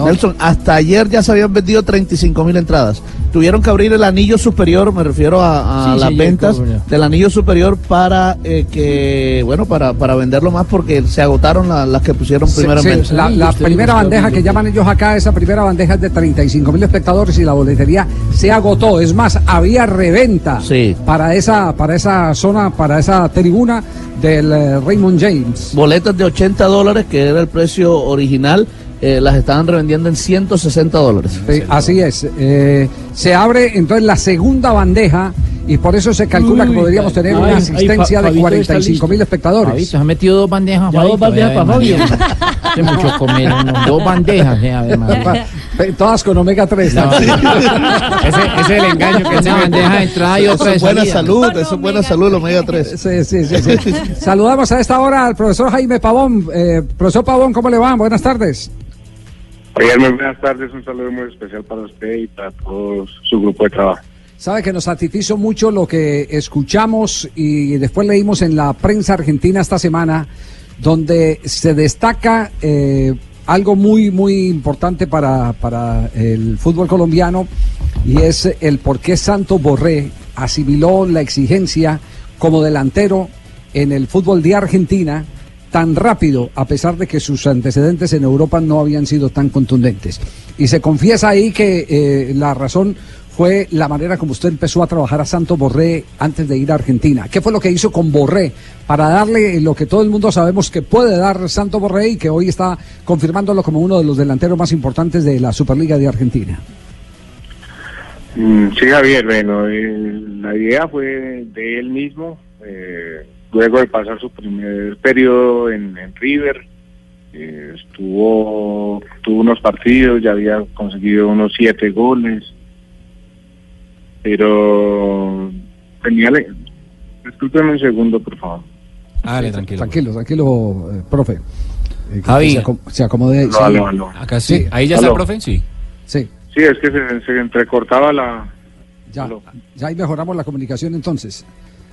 Nelson, hasta ayer ya se habían vendido 35 mil entradas. Tuvieron que abrir el anillo superior, me refiero a, a Sí, las sí, ventas del anillo superior para eh, que, bueno, para, para venderlo más porque se agotaron la- las que pusieron Sí, primeramente. sí, la, la primera bandeja que llaman ellos acá, esa primera bandeja es de 35 mil espectadores y la boletería se agotó. Es más, había reventa para esa para esa zona, para esa tribuna del eh, Raymond James. Boletas de 80 dólares, que era el precio original, eh, las estaban revendiendo en 160 dólares. Sí, así es. Eh, se abre entonces la segunda bandeja y por eso se calcula que Uy, podríamos tener ay, una ay, asistencia Fa- de Fabito está 45 mil espectadores. Fabito, se ha metido dos bandejas. Ya dos bandejas para. Fabio. Hace mucho comer, uno, dos bandejas, eh. Todas con omega 3. No. Ese- ese es el engaño que Una bandeja de entrada y otra Eso es buena salida. salud, eso es buena salud, el omega 3. Sí, sí, sí, sí. Saludamos a esta hora al profesor Jaime Pavón. Eh, profesor Pavón, ¿cómo le va? Buenas tardes. Muy buenas tardes, un saludo muy especial para usted y para todo su grupo de trabajo. Sabe que nos satisfizo mucho lo que escuchamos y después leímos en la prensa argentina esta semana, donde se destaca eh, algo muy, muy importante para, para el fútbol colombiano y es el por qué Santos Borré asimiló la exigencia como delantero en el fútbol de Argentina tan rápido, a pesar de que sus antecedentes en Europa no habían sido tan contundentes. Y se confiesa ahí que eh, la razón fue la manera como usted empezó a trabajar a Santos Borré antes de ir a Argentina. ¿Qué fue lo que hizo con Borré para darle lo que todo el mundo sabemos que puede dar Santos Borré y que hoy está confirmándolo como uno de los delanteros más importantes de la Superliga de Argentina? Mm, Sí, Javier, bueno, la idea fue de él mismo, eh, luego de pasar su primer periodo en, en River, eh, estuvo, tuvo unos partidos, ya había conseguido unos siete goles, pero tenía, le- discúlpeme un segundo, por favor. Dale, tranquilo. Tranquilo, tranquilo, eh, profe. Eh, Javi. Se, acom- se acomode. Aló, aló, aló. Acá sí. Ahí ya está, profe. Sí. Sí. Sí, es que se, se entrecortaba la... Ya, ya ahí mejoramos la comunicación entonces.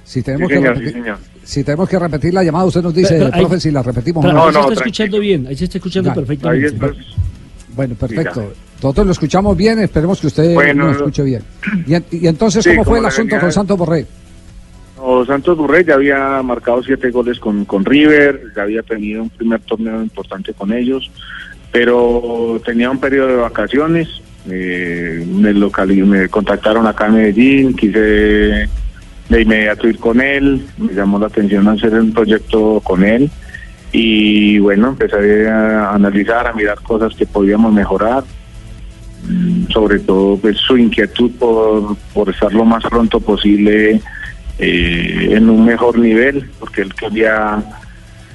Si tenemos, Sí, que señor, repetir, sí, si tenemos que repetir la llamada, usted nos dice, Pero- pero ahí- profe, si la repetimos Pero ahí no. se está escuchando bien, ahí se está escuchando Ya. perfectamente. Bueno, perfecto. Nosotros lo escuchamos bien, esperemos que usted Bueno, lo escuche bien. Y, en- y entonces, Sí, ¿cómo fue el asunto con Santos Borré? No, Santos Borré ya había marcado siete goles con, con River, ya había tenido un primer torneo importante con ellos, pero tenía un periodo de vacaciones. eh, me, locali- me contactaron acá en Medellín, quise de inmediato ir con él, me llamó la atención hacer un proyecto con él y bueno, empecé a analizar, a mirar cosas que podíamos mejorar Mm, sobre todo pues su inquietud por, por estar lo más pronto posible eh, en un mejor nivel, porque él quería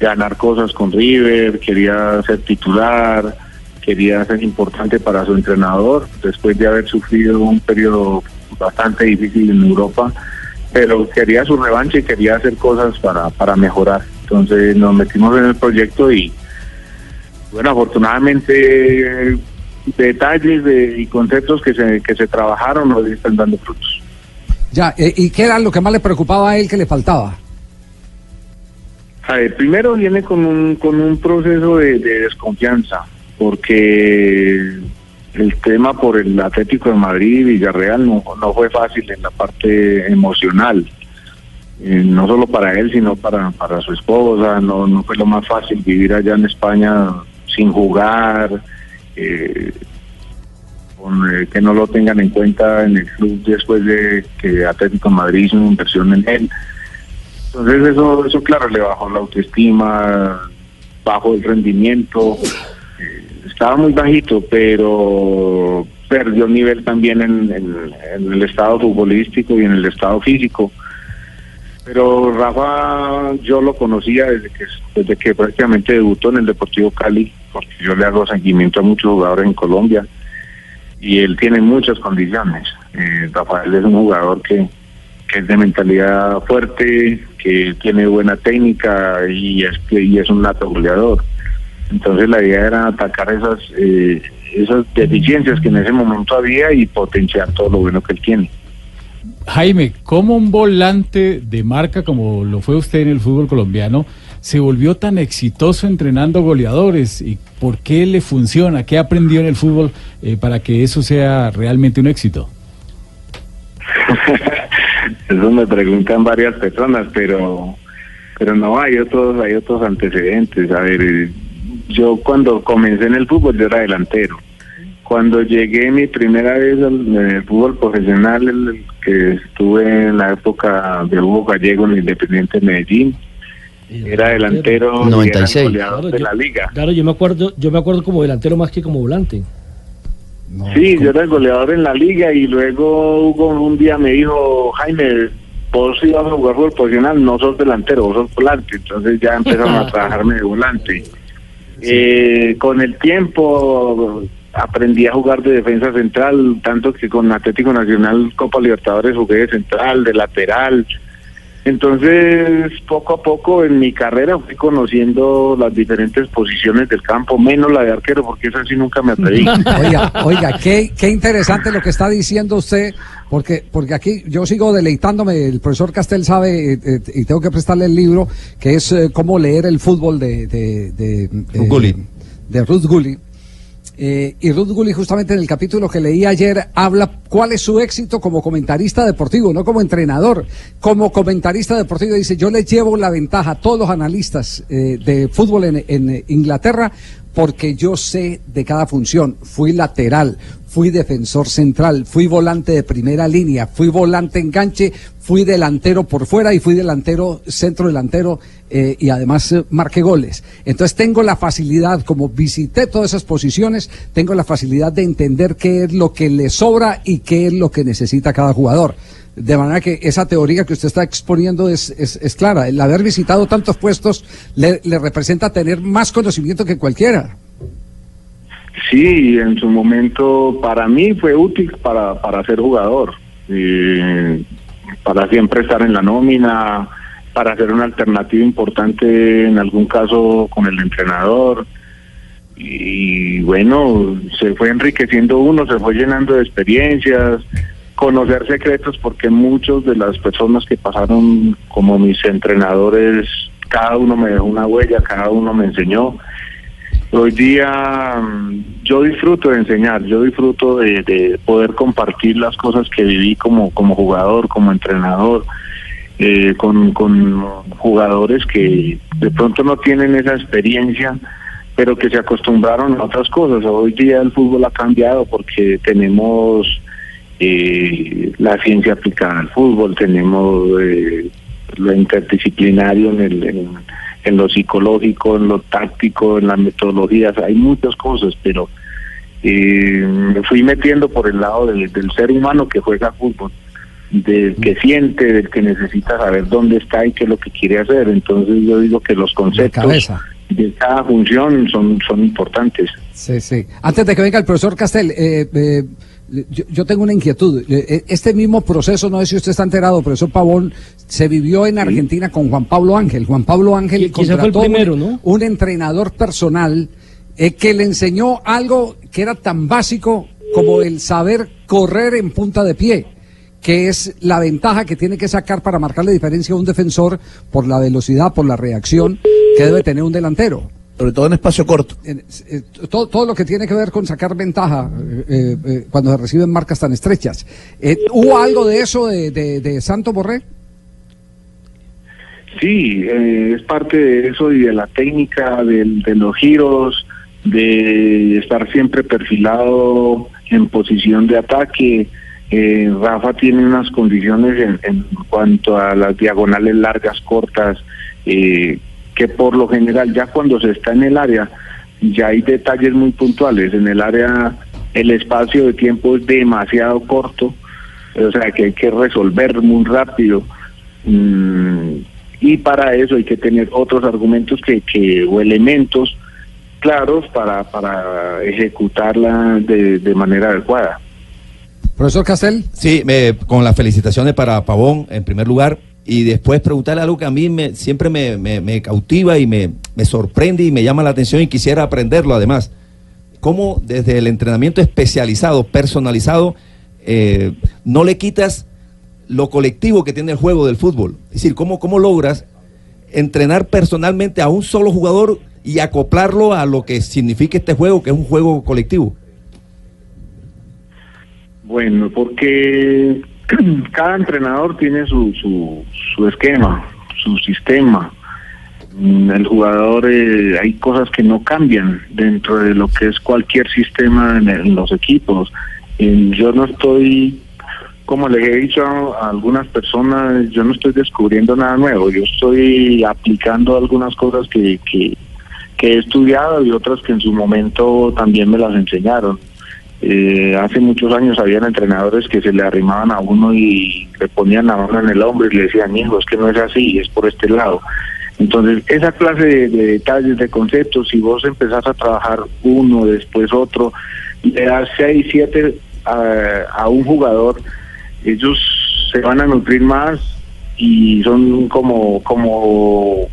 ganar cosas con River, quería ser titular, quería ser importante para su entrenador, después de haber sufrido un periodo bastante difícil en Europa, pero quería su revancha y quería hacer cosas para, para mejorar. Entonces nos metimos en el proyecto y bueno, afortunadamente detalles de- y conceptos que se, que se trabajaron hoy están dando frutos. Ya, eh, ¿y qué era lo que más le preocupaba a él que le faltaba? A ver, primero viene con un, con un proceso de, de desconfianza, porque el tema por el Atlético de Madrid Villarreal no, no fue fácil en la parte emocional, Eh, no solo para él, sino para, para su esposa, no, no fue lo más fácil vivir allá en España sin jugar, eh, con, eh, que no lo tengan en cuenta en el club después de que Atlético de Madrid hizo una inversión en él. Entonces eso, eso claro, le bajó la autoestima, bajó el rendimiento, estaba muy bajito, pero perdió nivel también en, el estado futbolístico y en el estado físico. Pero Rafa yo lo conocía desde que, desde que prácticamente debutó en el Deportivo Cali, porque yo le hago seguimiento a muchos jugadores en Colombia y él tiene muchas condiciones. Eh, Rafael es un jugador que, que es de mentalidad fuerte, que tiene buena técnica y es, y es un nato goleador. Entonces la idea era atacar esas, eh, esas deficiencias que en ese momento había y potenciar todo lo bueno que él tiene. Jaime, ¿cómo un volante de marca como lo fue usted en el fútbol colombiano se volvió tan exitoso entrenando goleadores? ¿Y por qué le funciona? ¿Qué aprendió en el fútbol eh, para que eso sea realmente un éxito? Eso me preguntan varias personas, pero pero no hay otros hay otros antecedentes. A ver, eh, yo cuando comencé en el fútbol yo era delantero. Cuando llegué mi primera vez al en el fútbol profesional, el que estuve en la época de Hugo Gallego en el Independiente de Medellín, Era delantero y era el goleador de la liga. Claro, yo me acuerdo, yo me acuerdo como delantero más que como volante. Sí, yo era el goleador en la liga y luego Hugo un día me dijo, Jaime, vos ibas a jugar fútbol profesional, no sos delantero, vos sos volante. Entonces ya empezaron a trabajarme de volante. Eh, con el tiempo aprendí a jugar de defensa central, tanto que con Atlético Nacional Copa Libertadores jugué de central, de lateral. Entonces, poco a poco en mi carrera fui conociendo las diferentes posiciones del campo, menos la de arquero, porque esa sí nunca me atreví. Oiga, oiga, qué, qué interesante lo que está diciendo usted, porque, porque aquí yo sigo deleitándome, el profesor Castel sabe, eh, eh, y tengo que prestarle el libro, que es eh, cómo leer el fútbol de, de, de, de- de Ruth Gulli. Eh, y Ruth Gulli justamente en el capítulo que leí ayer habla cuál es su éxito como comentarista deportivo, no como entrenador. Como comentarista deportivo dice, yo les llevo la ventaja a todos los analistas eh, de fútbol en, en Inglaterra porque yo sé de cada función. Fui lateral, fui defensor central, fui volante de primera línea, fui volante enganche, fui delantero por fuera y fui delantero, centro delantero eh, y además eh, marqué goles. Entonces tengo la facilidad, como visité todas esas posiciones, tengo la facilidad de entender qué es lo que le sobra y qué es lo que necesita cada jugador. De manera que esa teoría que usted está exponiendo es, es, es clara. El haber visitado tantos puestos le, le representa tener más conocimiento que cualquiera. Sí, en su momento para mí fue útil para, para ser jugador, eh, para siempre estar en la nómina, para hacer una alternativa importante en algún caso con el entrenador. Y bueno, se fue enriqueciendo uno, se fue llenando de experiencias, conocer secretos, porque muchos de las personas que pasaron como mis entrenadores, cada uno me dejó una huella, cada uno me enseñó. Hoy día mm, yo disfruto de enseñar, yo disfruto de, de poder compartir las cosas que viví como, como jugador, como entrenador, eh, con, con jugadores que de pronto no tienen esa experiencia, pero que se acostumbraron a otras cosas. Hoy día el fútbol ha cambiado porque tenemos eh, la ciencia aplicada al fútbol, tenemos eh, lo interdisciplinario en, el, en, en lo psicológico, en lo táctico, en las metodologías, hay muchas cosas, pero eh, me fui metiendo por el lado del, del ser humano que juega fútbol, del que siente, del que necesita saber dónde está y qué es lo que quiere hacer. Entonces yo digo que los conceptos de cada función son, son importantes. Sí, sí. Antes de que venga el profesor Castel, eh, eh, yo, yo tengo una inquietud. Eh, Este mismo proceso, no sé si usted está enterado, profesor Pavón, se vivió en Argentina con Juan Pablo Ángel. Juan Pablo Ángel contrató primero, un, ¿no? un entrenador personal eh, que le enseñó algo que era tan básico como el saber correr en punta de pie que es la ventaja que tiene que sacar para marcarle diferencia a un defensor por la velocidad, por la reacción que debe tener un delantero. Sobre todo en espacio corto. En- eh, todo, todo lo que tiene que ver con sacar ventaja eh, eh, cuando se reciben marcas tan estrechas. Eh, ¿Hubo algo de eso de, de, de Santo Borré? Sí, eh, es parte de eso y de la técnica, de, los giros, de estar siempre perfilado en posición de ataque. Eh, Rafa tiene unas condiciones en, en cuanto a las diagonales largas, cortas, eh, que por lo general ya cuando se está en el área ya hay detalles muy puntuales. En el área el espacio de tiempo es demasiado corto, o sea que hay que resolver muy rápido. Mm, y para eso hay que tener otros argumentos que, que o elementos claros para, para ejecutarla de, de manera adecuada. Profesor Castel. Sí, me- con las felicitaciones para Pavón en primer lugar y después preguntarle algo que a mí me, siempre me, cautiva y me, me sorprende y me llama la atención y quisiera aprenderlo además. ¿Cómo desde el entrenamiento especializado, personalizado, eh, no le quitas lo colectivo que tiene el juego del fútbol? Es decir, ¿cómo, cómo logras entrenar personalmente a un solo jugador y acoplarlo a lo que significa este juego, que es un juego colectivo? Bueno, porque cada entrenador tiene su, su, su esquema, su sistema. Mm, El jugador, eh, hay cosas que no cambian dentro de lo que es cualquier sistema en, los equipos. Yo no estoy como les he dicho a algunas personas, yo no estoy descubriendo nada nuevo, yo estoy aplicando algunas cosas que, que, que he estudiado y otras que en su momento también me las enseñaron. Eh, hace muchos años habían entrenadores que se le arrimaban a uno y le ponían la mano en el hombro y le decían, hijo, es que no es así, es por este lado. Entonces, esa clase de, de detalles, de conceptos, si vos empezás a trabajar uno, después otro, le das seis, siete a, a un jugador, ellos se van a nutrir más y son como, como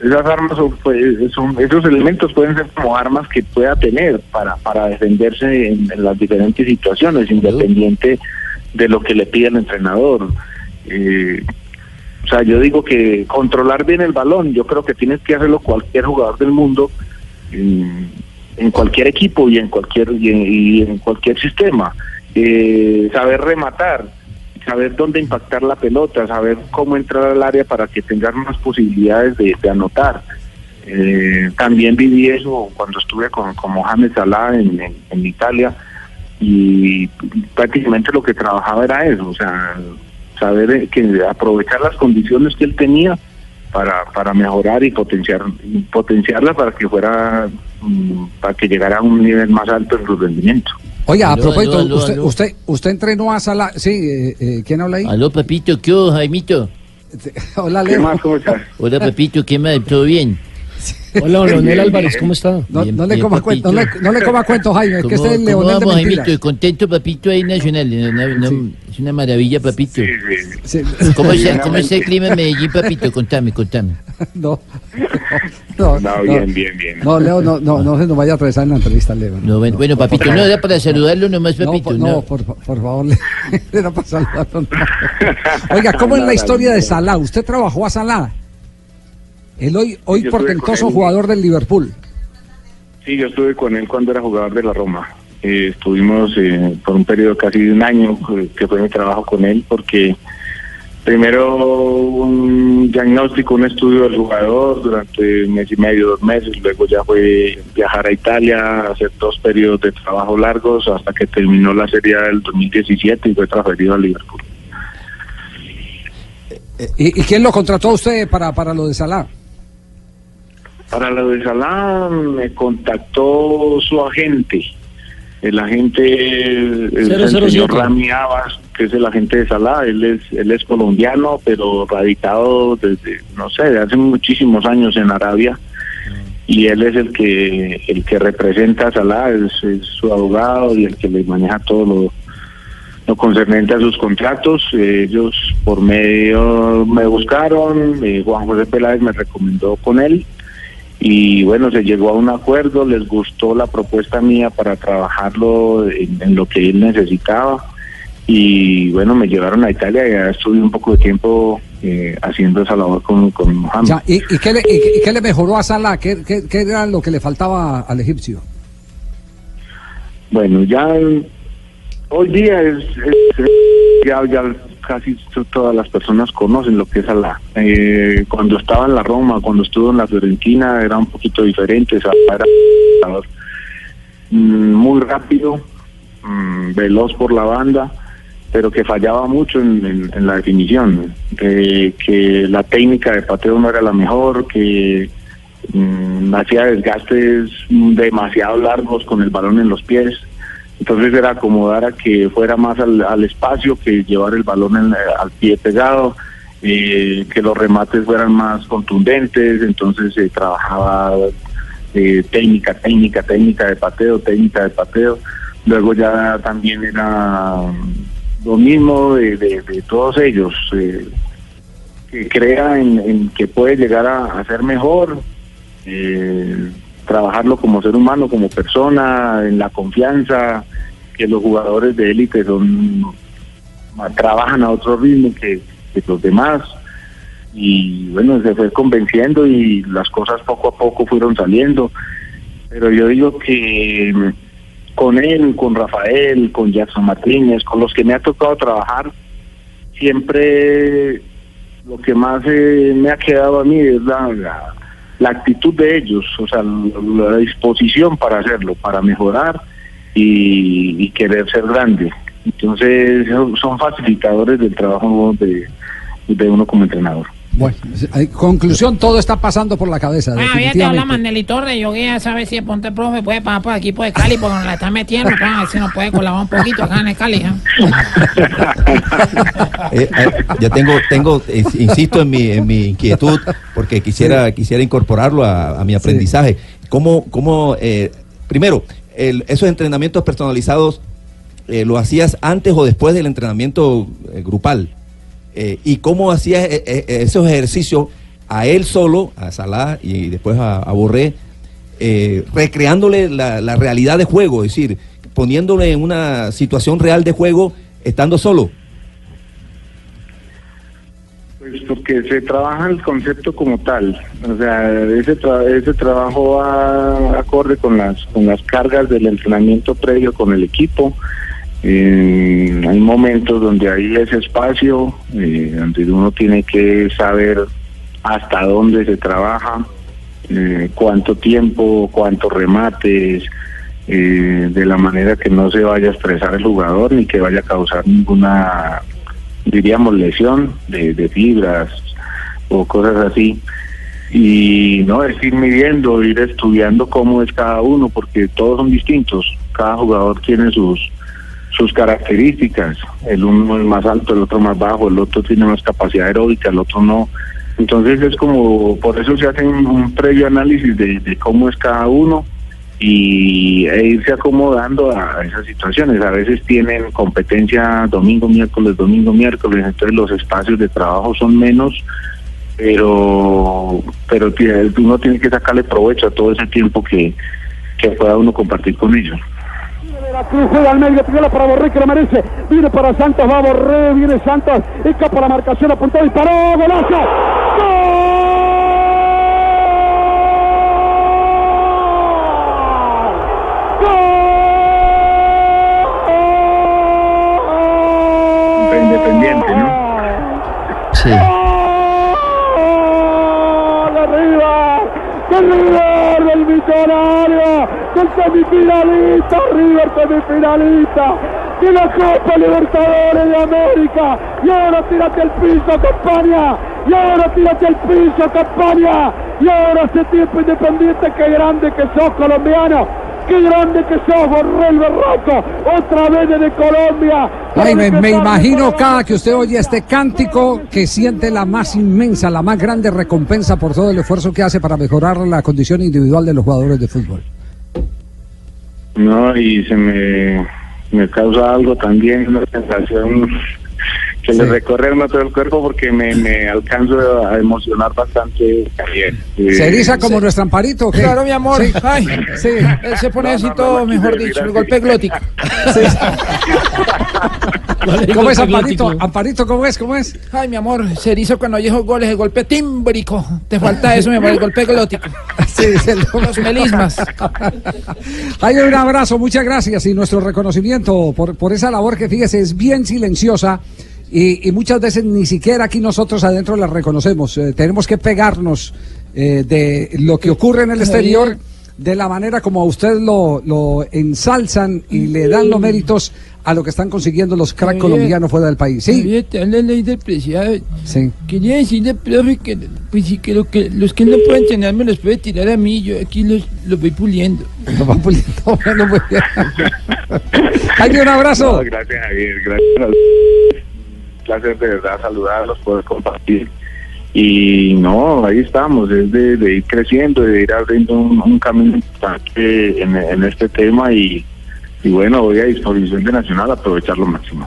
esas armas o, pues, son- esos elementos pueden ser como armas que pueda tener para, para defenderse en, en las diferentes situaciones, independiente de lo que le pida el entrenador. Eh, o sea, yo digo que controlar bien el balón, yo creo que tienes que hacerlo cualquier jugador del mundo, en, en cualquier equipo y en cualquier y en, y en cualquier sistema. Eh, saber rematar, saber dónde impactar la pelota, saber cómo entrar al área para que tengas más posibilidades de, anotar. Eh, también viví eso cuando estuve con, con Mohamed Salah en, en- Italia y prácticamente lo que trabajaba era eso, o sea, saber eh, que aprovechar las condiciones que él tenía para, para mejorar y potenciar potenciarla para que fuera mm, para que llegara a un nivel más alto en su rendimiento. Oiga, a propósito, aló, aló, usted, aló. usted, usted entrenó a Sala. Sí, eh, eh, ¿quién habla ahí? Aló, papito, ¿qué hubo, Jaimito? Hola, ¿Qué Leo. más? ¿Cómo estás? Hola, papito, ¿qué más? ¿Todo bien? Hola, Leonel Álvarez, ¿cómo está? No, Bien, no le bien, coma cuento, no le, no le coma cuento, Jaime, es que ¿Cómo- este es el Leonel de mentira. Jaimito? Contento, papito, ahí nacional. Una- una- Es una maravilla, papito. Sí. ¿Cómo, está, ¿Cómo está el clima en Medellín, papito? Contame, contame. No, no, No, bien, bien, bien. No, Leo, no, no, no se nos vaya a atravesar en la entrevista, Leo. No, bueno, bueno, papito, no era para saludarlo nomás, No, papito. por, No, no, por, por favor, Leo, era para saludarlo. no. Oiga, ¿cómo es la historia de Salah? ¿Usted trabajó a Salah? El hoy, hoy estuve portentoso jugador del Liverpool. Sí, yo estuve con él cuando era jugador de la Roma. Eh, estuvimos eh, por un periodo casi de un año eh, que fue mi trabajo con él porque primero un diagnóstico, un estudio del jugador durante un mes y medio, dos meses, luego ya fue viajar a Italia, hacer dos periodos de trabajo largos hasta que terminó la serie del 2017 y fue transferido a Liverpool. ¿Y, y quién lo contrató a usted para, para lo de Salah? Para lo de Salah me contactó su agente, el agente, el, el 007. señor Rami Abbas, que es el agente de Salah, él es, él es colombiano, pero radicado desde, no sé, de hace muchísimos años en Arabia, y él es el que, el que representa a Salah, es, es su abogado y el que le maneja todo lo, lo concernente a sus contratos. Eh, ellos por medio me buscaron, eh, Juan José Peláez me recomendó con él y bueno, se llegó a un acuerdo, les gustó la propuesta mía para trabajarlo en, en lo que él necesitaba y bueno, me llevaron a Italia y ya estuve un poco de tiempo eh, haciendo esa labor con, con Mohamed. Ya, ¿y, y qué le, y- y qué le mejoró a Salah? ¿Qué, qué, qué era lo que le faltaba al egipcio? Bueno, ya hoy día es, es- ya, ya casi to- todas las personas conocen lo que es Salah. Eh, cuando estaba en la Roma, cuando estuvo en la Fiorentina, era un poquito diferente. Salah era mm, muy rápido, mm, veloz por la banda, pero que fallaba mucho en, la definición. Eh, que la técnica de pateo no era la mejor, que mm, hacía desgastes demasiado largos con el balón en los pies. Entonces era acomodar a que fuera más al, espacio que llevar el balón al pie pegado, eh, que los remates fueran más contundentes, entonces se trabajaba eh, técnica, técnica, técnica de pateo, técnica de pateo. Luego ya también era lo mismo de, todos ellos, eh, que crea en, en que puede llegar a, a ser mejor, eh, trabajarlo como ser humano, como persona, en la confianza, que los jugadores de élite son trabajan a otro ritmo que, los demás y bueno, se fue convenciendo y las cosas poco a poco fueron saliendo. Pero yo digo que mm, con él, con Rafael, con Jackson Martínez, con los que me ha tocado trabajar, siempre lo que más eh, me ha quedado a mí es la, la actitud de ellos, o sea, la, disposición para hacerlo, para mejorar y, y querer ser grande. Entonces son- facilitadores del trabajo de uno como entrenador. Bueno, conclusión, todo está pasando por la cabeza. Bueno, bien, te habla. Maneli Torres. Yo quería saber si el Ponte Profe puede pasar por el equipo de Cali porque nos la está metiendo. pues, a ver si nos puede colaborar un poquito acá en el Cali. ¿eh? Eh, eh, ya tengo, tengo, eh, insisto en mi, en mi inquietud, porque quisiera, quisiera incorporarlo a, a mi aprendizaje. ¿Cómo, cómo eh, primero, el- esos entrenamientos personalizados, eh, ¿lo hacías antes o después del entrenamiento eh, grupal? Eh, ¿Y cómo hacías eh, eh, esos ejercicios a él solo, a Salah y después a, a Borré, eh, recreándole la, la realidad de juego, es decir, poniéndole en una situación real de juego estando solo? Pues porque se trabaja el concepto como tal, o sea, ese, tra- ese trabajo va acorde con las con las cargas del entrenamiento previo con el equipo. Eh, hay momentos donde hay ese espacio, eh, donde uno tiene que saber hasta dónde se trabaja, eh, cuánto tiempo, cuántos remates, eh, de la manera que no se vaya a estresar el jugador ni que vaya a causar ninguna diríamos lesión de, de fibras o cosas así. Y no es ir midiendo ir estudiando cómo es cada uno porque todos son distintos. Cada jugador tiene sus sus características el uno es más alto el otro más bajo el otro tiene más capacidad aeróbica el otro no entonces es como por eso se hace un, previo análisis de, cómo es cada uno y e irse acomodando a esas situaciones. A veces tienen competencia domingo, miércoles, domingo, miércoles, entonces los espacios de trabajo son menos, pero pero uno tiene que sacarle provecho a todo ese tiempo que, que pueda uno compartir con ellos. Cruz juega al medio, tira para Borré que lo merece. Viene para Santos, va Borré, viene Santos, escapa la marcación, apuntó, disparó, golazo. Independiente, ¿no? Sí. ¡Gol arriba! ¡De River del millonario! ¡Del semifinalista! ¡River semifinalista! ¡De la Copa Libertadores de América! ¡Y ahora tírate al piso, Campaña! ¡Y ahora tírate al piso, Campaña! ¡Y ahora hace tiempo independiente! ¡Qué grande que sos, colombiano! ¡Qué grande que sos, Borrell Berraco! ¡Otra vez desde Colombia! Ay, me, me imagino cada que usted oye este cántico que siente la más inmensa, la más grande recompensa por todo el esfuerzo que hace para mejorar la condición individual de los jugadores de fútbol. No, y se me, me causa algo también, una sensación que le recorre todo el cuerpo porque me, me alcanzo a emocionar bastante también. Eh, ¿Se eriza como nuestro amparito? qué? Claro, mi amor. Sí. Ay, Sí. él se pone así todo, mejor dicho, el golpe glótico. ¿Cómo es Amparito? Amparito, ¿cómo es? ¿Cómo es? Ay, mi amor, se eriza cuando esos goles, el golpe tímbrico. Te falta eso, mi amor, el golpe glótico. Sí, se lo- Los melismas. Hay un abrazo, muchas gracias y nuestro reconocimiento por, por esa labor que fíjese es bien silenciosa y, y muchas veces ni siquiera aquí nosotros adentro la reconocemos. Eh, tenemos que pegarnos eh, de lo que ocurre en el exterior de la manera como a usted lo, lo ensalzan y le dan los méritos a lo que están consiguiendo los crack Javier, colombianos fuera del país. Sí, Javier, te habla ley del preciado. sí. Quería decirle, profe, que, pues, sí, que, lo que los que no pueden tener me los puede tirar a mí. Yo aquí los, los voy puliendo. Lo va puliendo. Bueno, muy bien. Hay un abrazo. No, gracias Javier, gracias. Un placer de verdad saludarlos, poder compartir. Y no, ahí estamos, es de, de ir creciendo, de ir abriendo un, un camino importante en, en este tema y, y bueno, voy a disposición de Nacional a aprovechar lo máximo.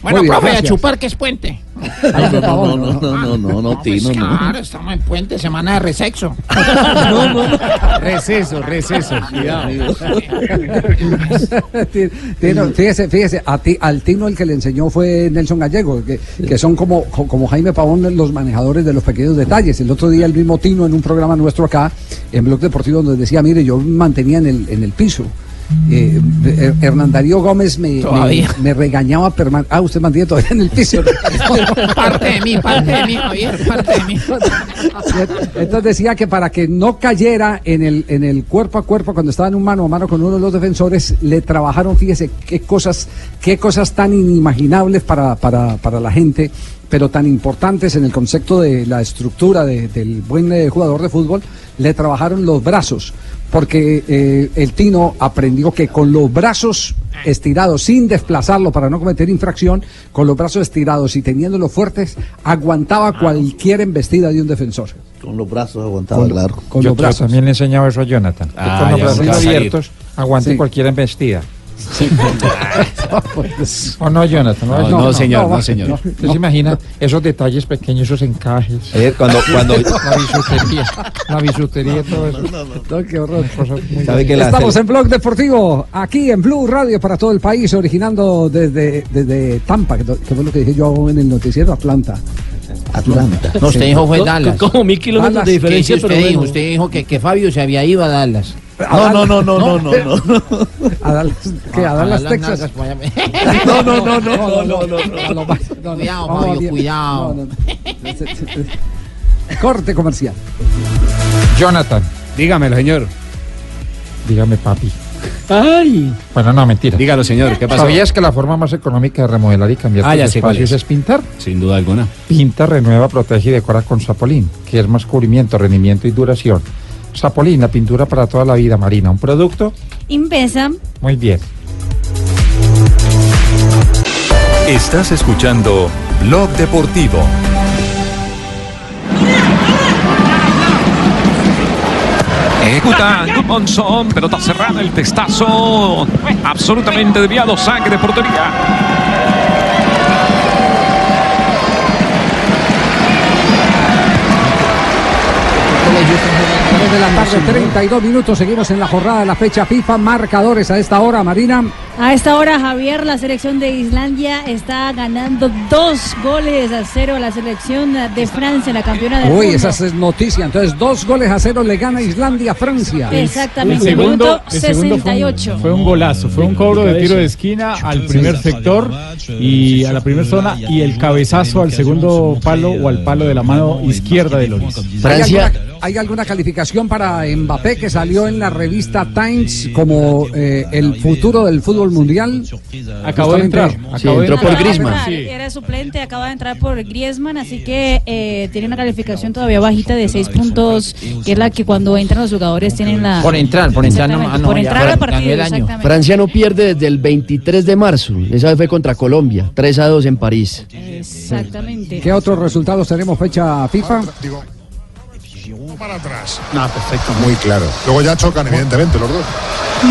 Bueno, bien, profe, a gracias. chupar que es puente. No, no, no, no, no, no, no, no, Pues Tino, no. claro, estamos en puente, semana de resexo. No, no, no. Receso, receso. Cuidado. Tino, fíjese, fíjese, a ti, al Tino el que le enseñó fue Nelson Gallego, que, que son como, co- como Jaime Pavón los manejadores de los pequeños detalles. El otro día el mismo Tino en un programa nuestro acá, en Blog Deportivo, donde decía, mire, yo mantenía en el, en el piso. Eh, Hernán Darío Gómez me, me, Todavía. me regañaba permanentemente. Ah, usted mantiene todavía en el piso. Parte de mí, parte de mí, Javier, parte de mí. Entonces decía que para que no cayera en el, en el cuerpo a cuerpo cuando estaban un mano a mano con uno de los defensores, le trabajaron, fíjese, qué cosas, qué cosas tan inimaginables para, para, para la gente, pero tan importantes en el concepto de la estructura de- del buen eh, jugador de fútbol, le trabajaron los brazos, porque eh, el Tino aprendió que con los brazos estirados, sin desplazarlo para no cometer infracción, con los brazos estirados y teniéndolos fuertes, aguantaba cualquier embestida de un defensor. Con los brazos aguantaba, Con- claro. con yo, los yo brazos. también le he enseñado eso a Jonathan. que Ah, con los ya, brazos abiertos aguante Sí. cualquier embestida. ¿O no, Jonathan? No, no, señor, no, señor. ¿Usted se imagina esos detalles pequeños, esos encajes? Ayer cuando- cuando- La bisutería, la bisutería, todo eso. No, qué horror. ¿Sabe que la Estamos en Blog Deportivo, aquí en Blue Radio para todo el país, originando desde, desde Tampa, que, que fue lo que dije yo en el noticiero Atlanta. Atlanta. No, usted dijo fue Dallas. co- como mil kilómetros Dallas, de ¿qué diferencia, pero usted dijo? bueno. Usted dijo que, que Fabio se había ido a Dallas. No, no, no, no, no, no, no. A Dallas, ¿qué? A Dallas, Texas. No, no, no, no, no, no, no, no. Cuidado, bien. cuidado. No, no. Corte comercial. Jonathan. Dígamelo, señor. Dígame, papi. ¡Ay! Bueno, no, mentira. Dígalo, señor. ¿Qué pasó? ¿Sabías que la forma más económica de remodelar y cambiar Ah, tus espacios es. es pintar? Sin duda alguna. Pinta, renueva, protege y decora con Sapolín, que es más cubrimiento, rendimiento y duración. Sapolín, la pintura para toda la vida marina. Un producto Invesa. muy bien. Estás escuchando Blog Deportivo. Ejecuta Monzón, pelota cerrada, el testazo absolutamente desviado, saque de portería. De la tarde, 32 minutos. Seguimos en la jornada de la fecha FIFA. Marcadores a esta hora, Marina. A esta hora, Javier, la selección de Islandia está ganando dos goles a cero a la selección de Francia, la campeona del Uy, mundo. esa es noticia. Entonces, dos goles a cero le gana Islandia a Francia. Exactamente, El segundo, minuto el segundo fue, un, 68. fue un golazo, fue un cobro de tiro de esquina al primer sector y a la primera zona y el cabezazo al segundo palo o al palo de la mano izquierda de Loris. ¿Hay alguna, hay alguna calificación para Mbappé que salió en la revista Times como eh, el futuro del fútbol mundial? Acabó de entrar, acabó de Acaba entrar. de entrar, Era suplente, acaba de entrar por Griezmann, así que eh, tiene una calificación todavía bajita de 6 puntos, que es la que cuando entran los jugadores tienen la... Por entrar, por entrar, no, ah, no, por ya, entrar ya, al ganó partido, el año. Francia no pierde desde el 23 de marzo. Esa vez fue contra Colombia, 3 a 2 en París. Exactamente. ¿Qué otros resultados tenemos fecha FIFA? Para atrás. No, perfecto. Muy claro. Luego ya chocan, evidentemente, los dos.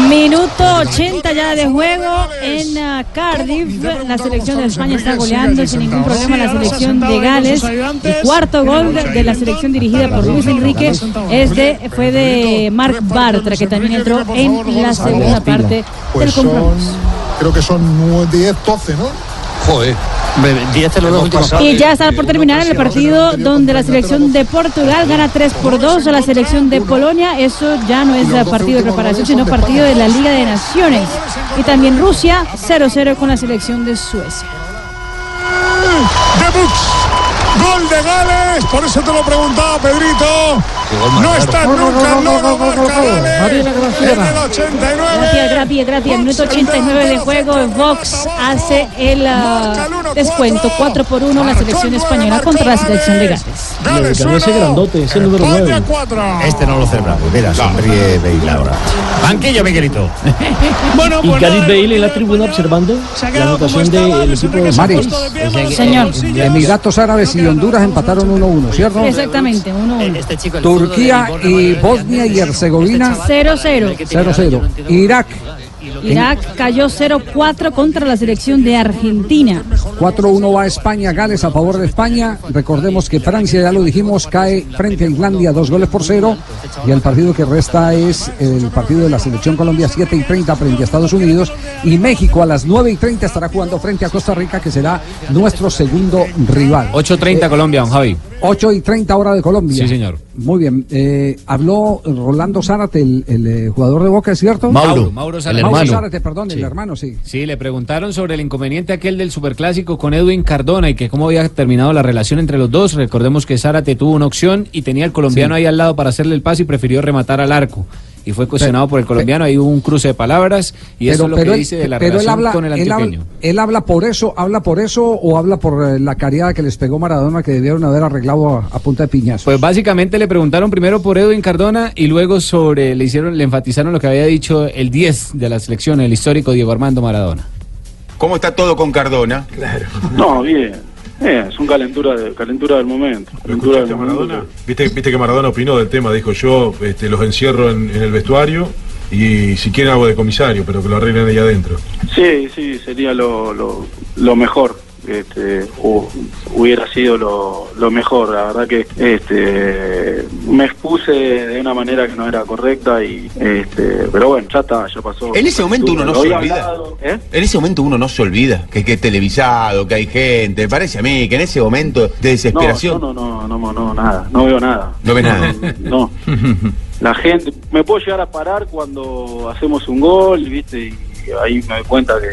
Minuto 80 ya de juego en ah, Cardiff. La selección de España está goleando sin ningún problema la selección de Gales. El cuarto gol de la selección dirigida por Luis Enrique es de, fue de Marc Bartra, que también entró en la segunda parte del Pues son, compromiso. creo que son 10, 12, ¿no? Joder. 10 de los dos últimos Y ya está por terminar el partido donde la selección de Portugal gana 3 por 2 a la selección de Polonia. Eso ya no es partido de preparación, sino partido de la Liga de Naciones. Y también Rusia 0-0 con la selección de Suecia. De Bux. Gol de Gales, por eso te lo preguntaba Pedrito. No está nunca. En el 89. Gracias, gracias, gracias. Minuto 89 de juego. Vox hace el ah, descuento 4 por 1 la selección española contra la selección de Gales. Le ganó ese grandote, ese número 9. Este no lo celebramos. Mira, sonríe Bale ahora. Banquillo, Miguelito. Bueno, y Gareth Bale en la tribuna observando la anotación del equipo de Mari, Santos. Señor. Emiratos Árabes y Honduras empataron 1-1, ¿cierto? Exactamente, 1-1. Este Turquía y Bosnia y Herzegovina 0-0. 0-0. Irak Irak cayó 0-4 contra la selección de Argentina. 4-1 va España, Gales a favor de España. Recordemos que Francia, ya lo dijimos, cae frente a Islandia dos goles por cero. Y el partido que resta es el partido de la selección Colombia 7 y 30 frente a Estados Unidos. Y México a las 9 y 30 estará jugando frente a Costa Rica, que será nuestro segundo rival. 8.30 Colombia, don Javi. 8 y 30 horas de Colombia. Sí, señor. Muy bien. Eh, habló Rolando Zárate, el, el, eh, jugador de Boca, ¿es cierto? Mauro, Mauro Zárate. Mauro hermano. Zárate, perdón, el Sí. hermano, sí. Sí, le preguntaron sobre el inconveniente aquel del superclásico con Edwin Cardona y que cómo había terminado la relación entre los dos. Recordemos que Zárate tuvo una opción y tenía al colombiano Sí. ahí al lado para hacerle el pase y prefirió rematar al arco. Y fue cuestionado por el colombiano, ahí hubo un cruce de palabras y eso es lo que él, dice de la pero él relación habla, con el él, antioqueño. habla, él habla por eso, habla por eso o habla por eh, la cariada que les pegó Maradona que debieron haber arreglado a, a punta de piñazos. Pues básicamente le preguntaron primero por Edwin Cardona y luego sobre le hicieron le enfatizaron lo que había dicho el 10 de la selección, el histórico Diego Armando Maradona. ¿Cómo está todo con Cardona? No, bien. Eh, son calentura, de, calentura del momento. Calentura del? ¿Viste, viste que Maradona opinó del tema, dijo yo este, los encierro en, en el vestuario y si quieren hago de comisario, pero que lo arreglen ahí adentro. Sí, sí, sería lo, lo, lo mejor. Este, hu- hubiera sido lo, lo mejor. La verdad que este, me expuse de una manera que no era correcta y este, pero bueno, ya está, ya pasó. En ese momento uno no se olvida. ¿eh? En ese momento uno no se olvida que, que es televisado, que hay gente. Parece a mí que en ese momento de No, desesperación. yo no, no, no, no, nada, no veo nada. No ve nada. No. La gente, me puedo llegar a parar cuando hacemos un gol, ¿viste? Y ahí me doy cuenta que,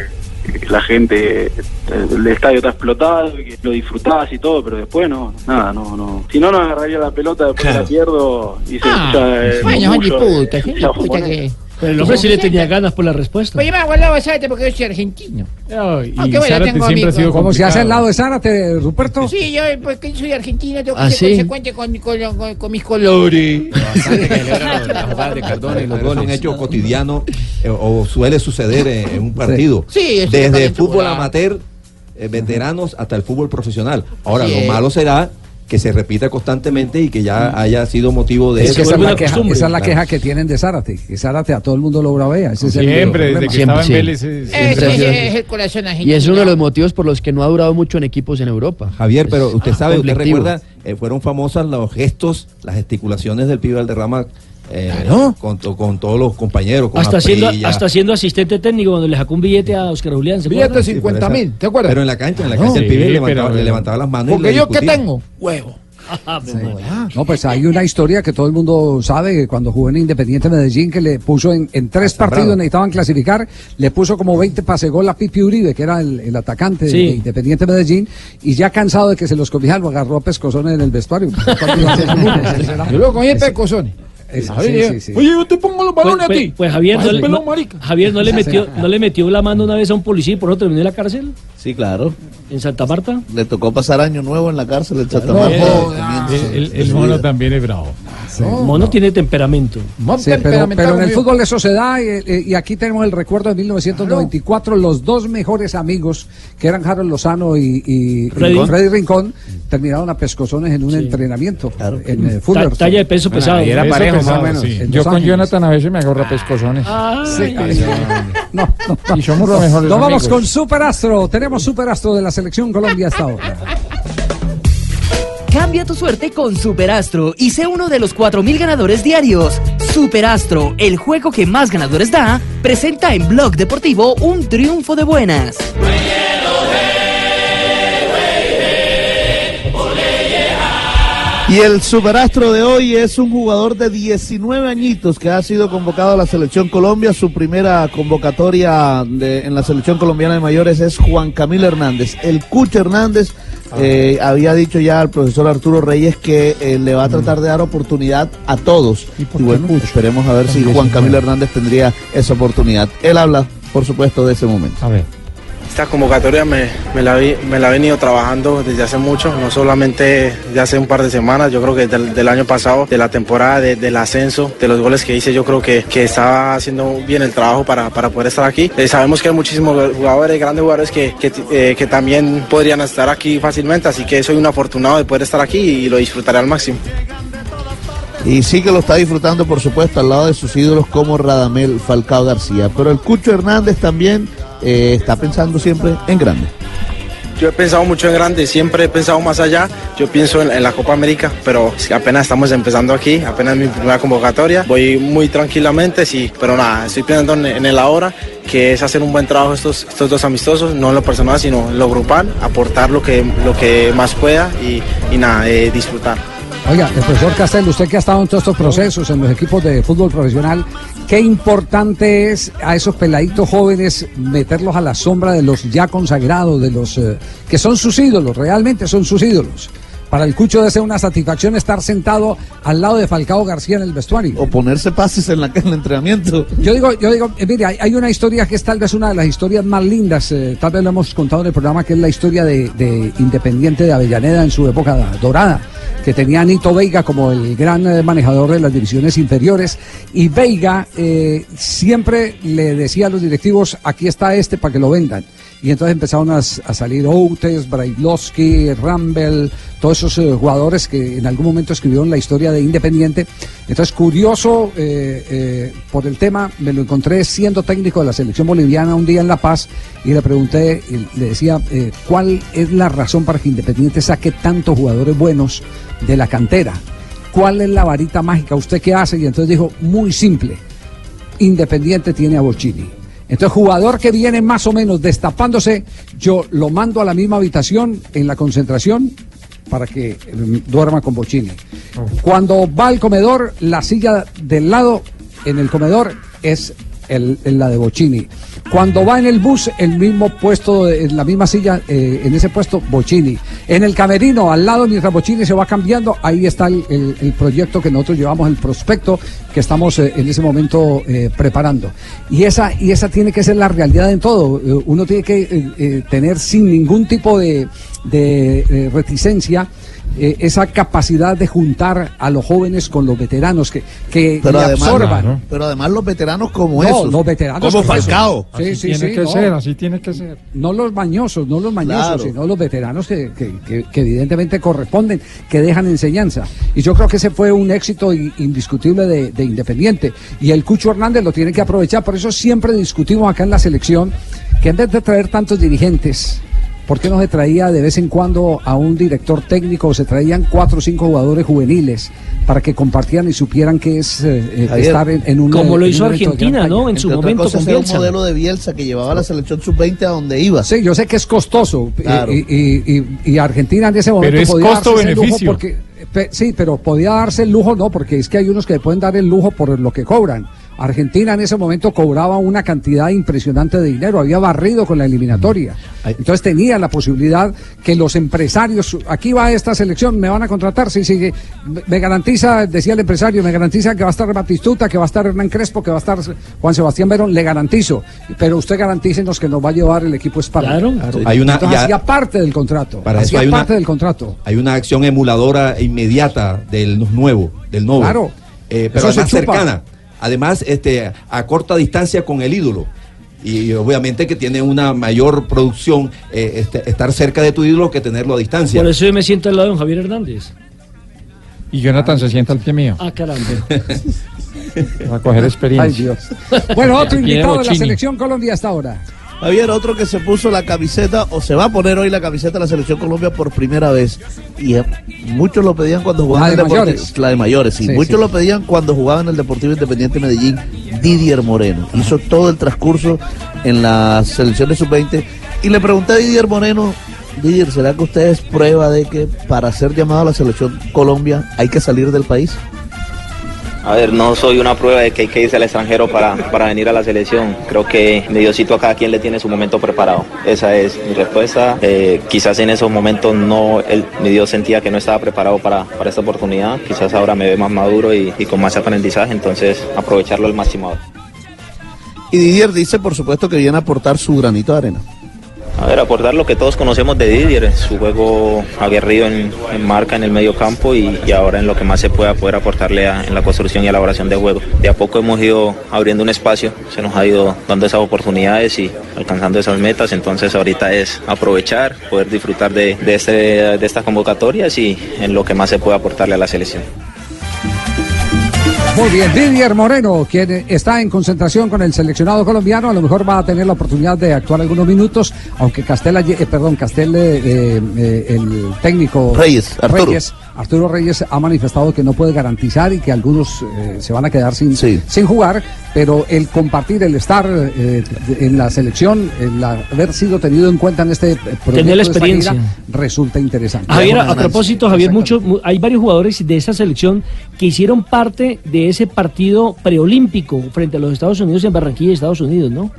que la gente, el estadio está explotado, y que lo disfrutás y todo, pero después no, nada, no, no. Si no, no agarraría la pelota, después Claro. la pierdo y se Ah, escucha el bueno, murmullo la disputas japonesa. que- Pero el hombre sí le tenía ganas por la respuesta. Oye, va, guardado, ¿sabes? Porque yo soy argentino. y Aunque bueno, Zárate tengo siempre ha amigos. sido ¿Cómo se hace al lado de Zárate, Ruperto? Sí, yo porque soy argentino, tengo que ¿Ah, ser sí? consecuente con, con, con- con mis colores. Es un hecho cotidiano eh, o suele suceder en, en un partido. Sí, es Desde fútbol amateur, eh, veteranos, hasta el fútbol profesional. Ahora, Sí. lo malo será que se repita constantemente y que ya haya sido motivo de Es esa es, la queja, esa es la queja que tienen de Zárate, que Zárate a todo el mundo lo bravea. Ese es el Siempre, desde que estaba en Vélez. ese es el corazón. Y es uno de los motivos por los que no ha durado mucho en equipos en Europa. Javier, pero usted ah, sabe, usted conflictivo. recuerda, eh, fueron famosas los gestos, las gesticulaciones del pibe Valderrama eh, con, to- con todos los compañeros. Con Hasta siendo, hasta siendo asistente técnico cuando le sacó un billete a Oscar Julián. ¿se Billete de 50 mil, ¿te acuerdas? Pero en la cancha, en la No. cancha el Sí, pibe levantaba, pero- le levantaba las manos Porque yo qué tengo, huevo. No, pues hay una historia que todo el mundo sabe, que cuando jugó en Independiente Medellín, que le puso en, en tres partidos, necesitaban clasificar, le puso como 20 pase gol a Pipi Uribe, que era el, el atacante Sí. de Independiente Medellín, y ya cansado de que se los cogían, lo agarró a pescozones en el vestuario. Yo lo cogí pecosones. Es- Ay, sí, Dios. sí, sí. Oye, yo te pongo los Pues, balones pues- a ti. pues Javier, no pelón. Javier no le metió, no le metió la mano una vez a un policía y por eso terminó en la cárcel. Sí, claro. ¿En Santa Marta? Le tocó pasar año nuevo en la cárcel en Santa No, Marta. El, el- el mono también es bravo. Mono tiene temperamento. Sí, pero, pero en el fútbol eso se da y, eh, y aquí tenemos el recuerdo de 1994, los dos mejores amigos que eran Harold Lozano y, y- y Freddy. Freddy Rincón terminaron a pescozones en un entrenamiento en eh, Fullerton. Ta- talla de peso Bueno, pesado. ahí era parejo, pesado, más o menos, sí. en Yo con Ángeles. Jonathan a veces me agarro pescozones. Sí, no, no, Y somos los mejores Nos vamos con Superastro. Tenemos Superastro de la selección Colombia hasta ahora. Cambia tu suerte con Superastro y sé uno de los 4.000 ganadores diarios. Superastro, el juego que más ganadores da, presenta en Blog Deportivo un triunfo de buenas. Y el superastro de hoy es un jugador de 19 añitos que ha sido convocado a la selección Colombia. Su primera convocatoria de- en la selección colombiana de mayores es Juan Camilo Hernández. El Cucho Hernández eh, había dicho ya al profesor Arturo Reyes que eh, le va a tratar de dar oportunidad a todos. Y, bueno, esperemos a ver si Juan Camilo Hernández tendría esa oportunidad. Él habla, por supuesto, de ese momento. A ver. Esta convocatoria me, la, vi- he venido trabajando desde hace mucho, no solamente de hace un par de semanas, yo creo que del, del año pasado, de la temporada, de- del ascenso, de los goles que hice, yo creo que, estaba haciendo bien el trabajo para, poder estar aquí. Eh, sabemos que hay muchísimos jugadores, grandes jugadores eh, que también podrían estar aquí fácilmente, así que soy un afortunado de poder estar aquí y lo disfrutaré al máximo. Y sí que lo está disfrutando, por supuesto, al lado de sus ídolos como Radamel Falcao García. Pero el Cucho Hernández también eh, está pensando siempre en grande. Yo he pensado mucho en grande, siempre he pensado más allá. Yo pienso en, en la Copa América, pero apenas estamos empezando aquí, apenas mi primera convocatoria. Voy muy tranquilamente, sí, pero nada, estoy pensando en, en el ahora que es hacer un buen trabajo estos, estos dos amistosos, no en lo personal, sino en lo grupal, aportar lo que, lo que más pueda y, y nada, eh, disfrutar. Oiga, el profesor Castel, usted que ha estado en todos estos procesos, en los equipos de fútbol profesional, qué importante es a esos peladitos jóvenes meterlos a la sombra de los ya consagrados, de los eh, que son sus ídolos, realmente son sus ídolos. Para el Cucho debe ser una satisfacción estar sentado al lado de Falcao García en el vestuario. O ponerse pases en, la, en el entrenamiento. Yo digo, yo digo, eh, mire, hay, hay una historia que es tal vez una de las historias más lindas, eh, tal vez lo hemos contado en el programa, que es la historia de, de Independiente de Avellaneda en su época dorada, que tenía Nito Veiga como el gran eh, manejador de las divisiones inferiores, y Veiga eh, siempre le decía a los directivos, aquí está este para que lo vendan. Y entonces empezaron a, salir Outes, Brailovsky, Rambel, todos esos eh, jugadores que en algún momento escribieron la historia de Independiente. Entonces, curioso eh, eh, por el tema, me lo encontré siendo técnico de la selección boliviana un día en La Paz y le pregunté, le decía, ¿cuál es la razón para que Independiente saque tantos jugadores buenos de la cantera? ¿Cuál es la varita mágica? ¿Usted qué hace? Y entonces dijo, muy simple, Independiente tiene a Bocini. Entonces, jugador que viene más o menos destapándose, yo lo mando a la misma habitación en la concentración para que eh, duerma con Bochini. Cuando va al comedor, la silla del lado en el comedor es el- la de Bochini. Cuando va en el bus, el mismo puesto, en la misma silla, eh, en ese puesto, Bochini. En el camerino, al lado, mientras Bochini se va cambiando, ahí está el, el- proyecto que nosotros llevamos, el prospecto que estamos eh, en ese momento eh, preparando. Y esa, y esa tiene que ser la realidad en todo. Uno tiene que tener sin ningún tipo de, de, reticencia. Eh, esa capacidad de juntar a los jóvenes con los veteranos que, que Pero le además, absorban. pero además los veteranos como No, esos. los veteranos Como. Falcao. Sí, sí, sí, no. tiene que ser. No los mañosos, no los mañosos, Claro. sino los veteranos que, que- que- que evidentemente corresponden, que dejan enseñanza. Y yo creo que ese fue un éxito indiscutible de, de Independiente. Y el Cucho Hernández lo tiene que aprovechar. Por eso siempre discutimos acá en la selección que en vez de traer tantos dirigentes, ¿por qué no se traía de vez en cuando a un director técnico o se traían cuatro o cinco jugadores juveniles para que compartieran y supieran que es eh, eh, Javier, estar en, en un Como lo en hizo Argentina? ¿no? En su Entre momento con era un Bielsa. modelo de Bielsa que llevaba a la selección sub-20 a donde iba. Sí, yo sé que es costoso eh, Claro. y, y- y- y Argentina en ese momento Pero es podía darse ese costo-beneficio. lujo porque pe- sí, pero podía darse el lujo no, porque es que hay unos que pueden dar el lujo por lo que cobran. Argentina en ese momento cobraba una cantidad impresionante de dinero, había barrido con la eliminatoria. Entonces tenía la posibilidad que los empresarios, aquí va esta selección, me van a contratar, sí, sí, me- garantiza, decía el empresario, me garantiza que va a estar Batistuta, que va a estar Hernán Crespo, que va a estar Juan Sebastián Verón, le garantizo, pero usted garantícenos que nos va a llevar el equipo español. Claro. Hay una- Entonces ya- hacía parte del contrato, Para eso hay una- parte del contrato. Hay una acción emuladora inmediata del nuevo, del nuevo. Claro. Eh, pero chupa. cercana. Además, este, a corta distancia con el ídolo. Y obviamente que tiene una mayor producción eh, este, estar cerca de tu ídolo que tenerlo a distancia. Por eso yo me siento al lado de don Javier Hernández. Y Jonathan se sienta al pie mío. Ah, caramba. A coger experiencia. Ay, Dios. Bueno, otro invitado de la selección Colombia hasta ahora. Javier, otro que se puso la camiseta o se va a poner hoy la camiseta de la selección Colombia por primera vez. Y eh, muchos lo pedían cuando jugaban La en el Deportivo. La de mayores, sí. Sí, muchos sí. lo pedían cuando jugaban en el Deportivo Independiente Medellín. Didier Moreno. Hizo todo el transcurso en las selecciones sub-20. Y le pregunté a Didier Moreno. Didier, ¿será que usted es prueba de que para ser llamado a la selección Colombia hay que salir del país? A ver, no soy una prueba de que hay que irse al extranjero para, para venir a la selección. Creo que mi Diosito a cada quien le tiene su momento preparado. Esa es mi respuesta. Eh, quizás en esos momentos no, el, mi Dios sentía que no estaba preparado para, para esta oportunidad. Quizás ahora me ve más maduro y, y con más aprendizaje, entonces aprovecharlo al máximo. Y Didier dice, por supuesto, que viene a aportar su granito de arena. A ver, aportar lo que todos conocemos de Didier, su juego aguerrido en, marca, en el medio campo y, ahora en lo que más se pueda poder aportarle a- en la construcción y elaboración de juego. De a poco hemos ido abriendo un espacio, se nos ha ido dando esas oportunidades y alcanzando esas metas, entonces ahorita es aprovechar, poder disfrutar de, de, este, de estas convocatorias y en lo que más se pueda aportarle a la selección. Muy bien, Didier Moreno, quien está en concentración con el seleccionado colombiano, a lo mejor va a tener la oportunidad de actuar algunos minutos, aunque Castel, eh, perdón, Castel, eh, eh, el técnico Reyes, Arturo. Reyes, Arturo Reyes ha manifestado que no puede garantizar y que algunos eh, se van a quedar sin, sin jugar, pero el compartir, el estar eh, de- en la selección, el haber sido tenido en cuenta en este eh, proyecto Tener la de esta experiencia. gira, resulta interesante. Javier, a, a propósito, Javier, mucho, mu- hay varios jugadores de esa selección que hicieron parte de ese partido preolímpico frente a los Estados Unidos en Barranquilla, Estados Unidos, ¿no?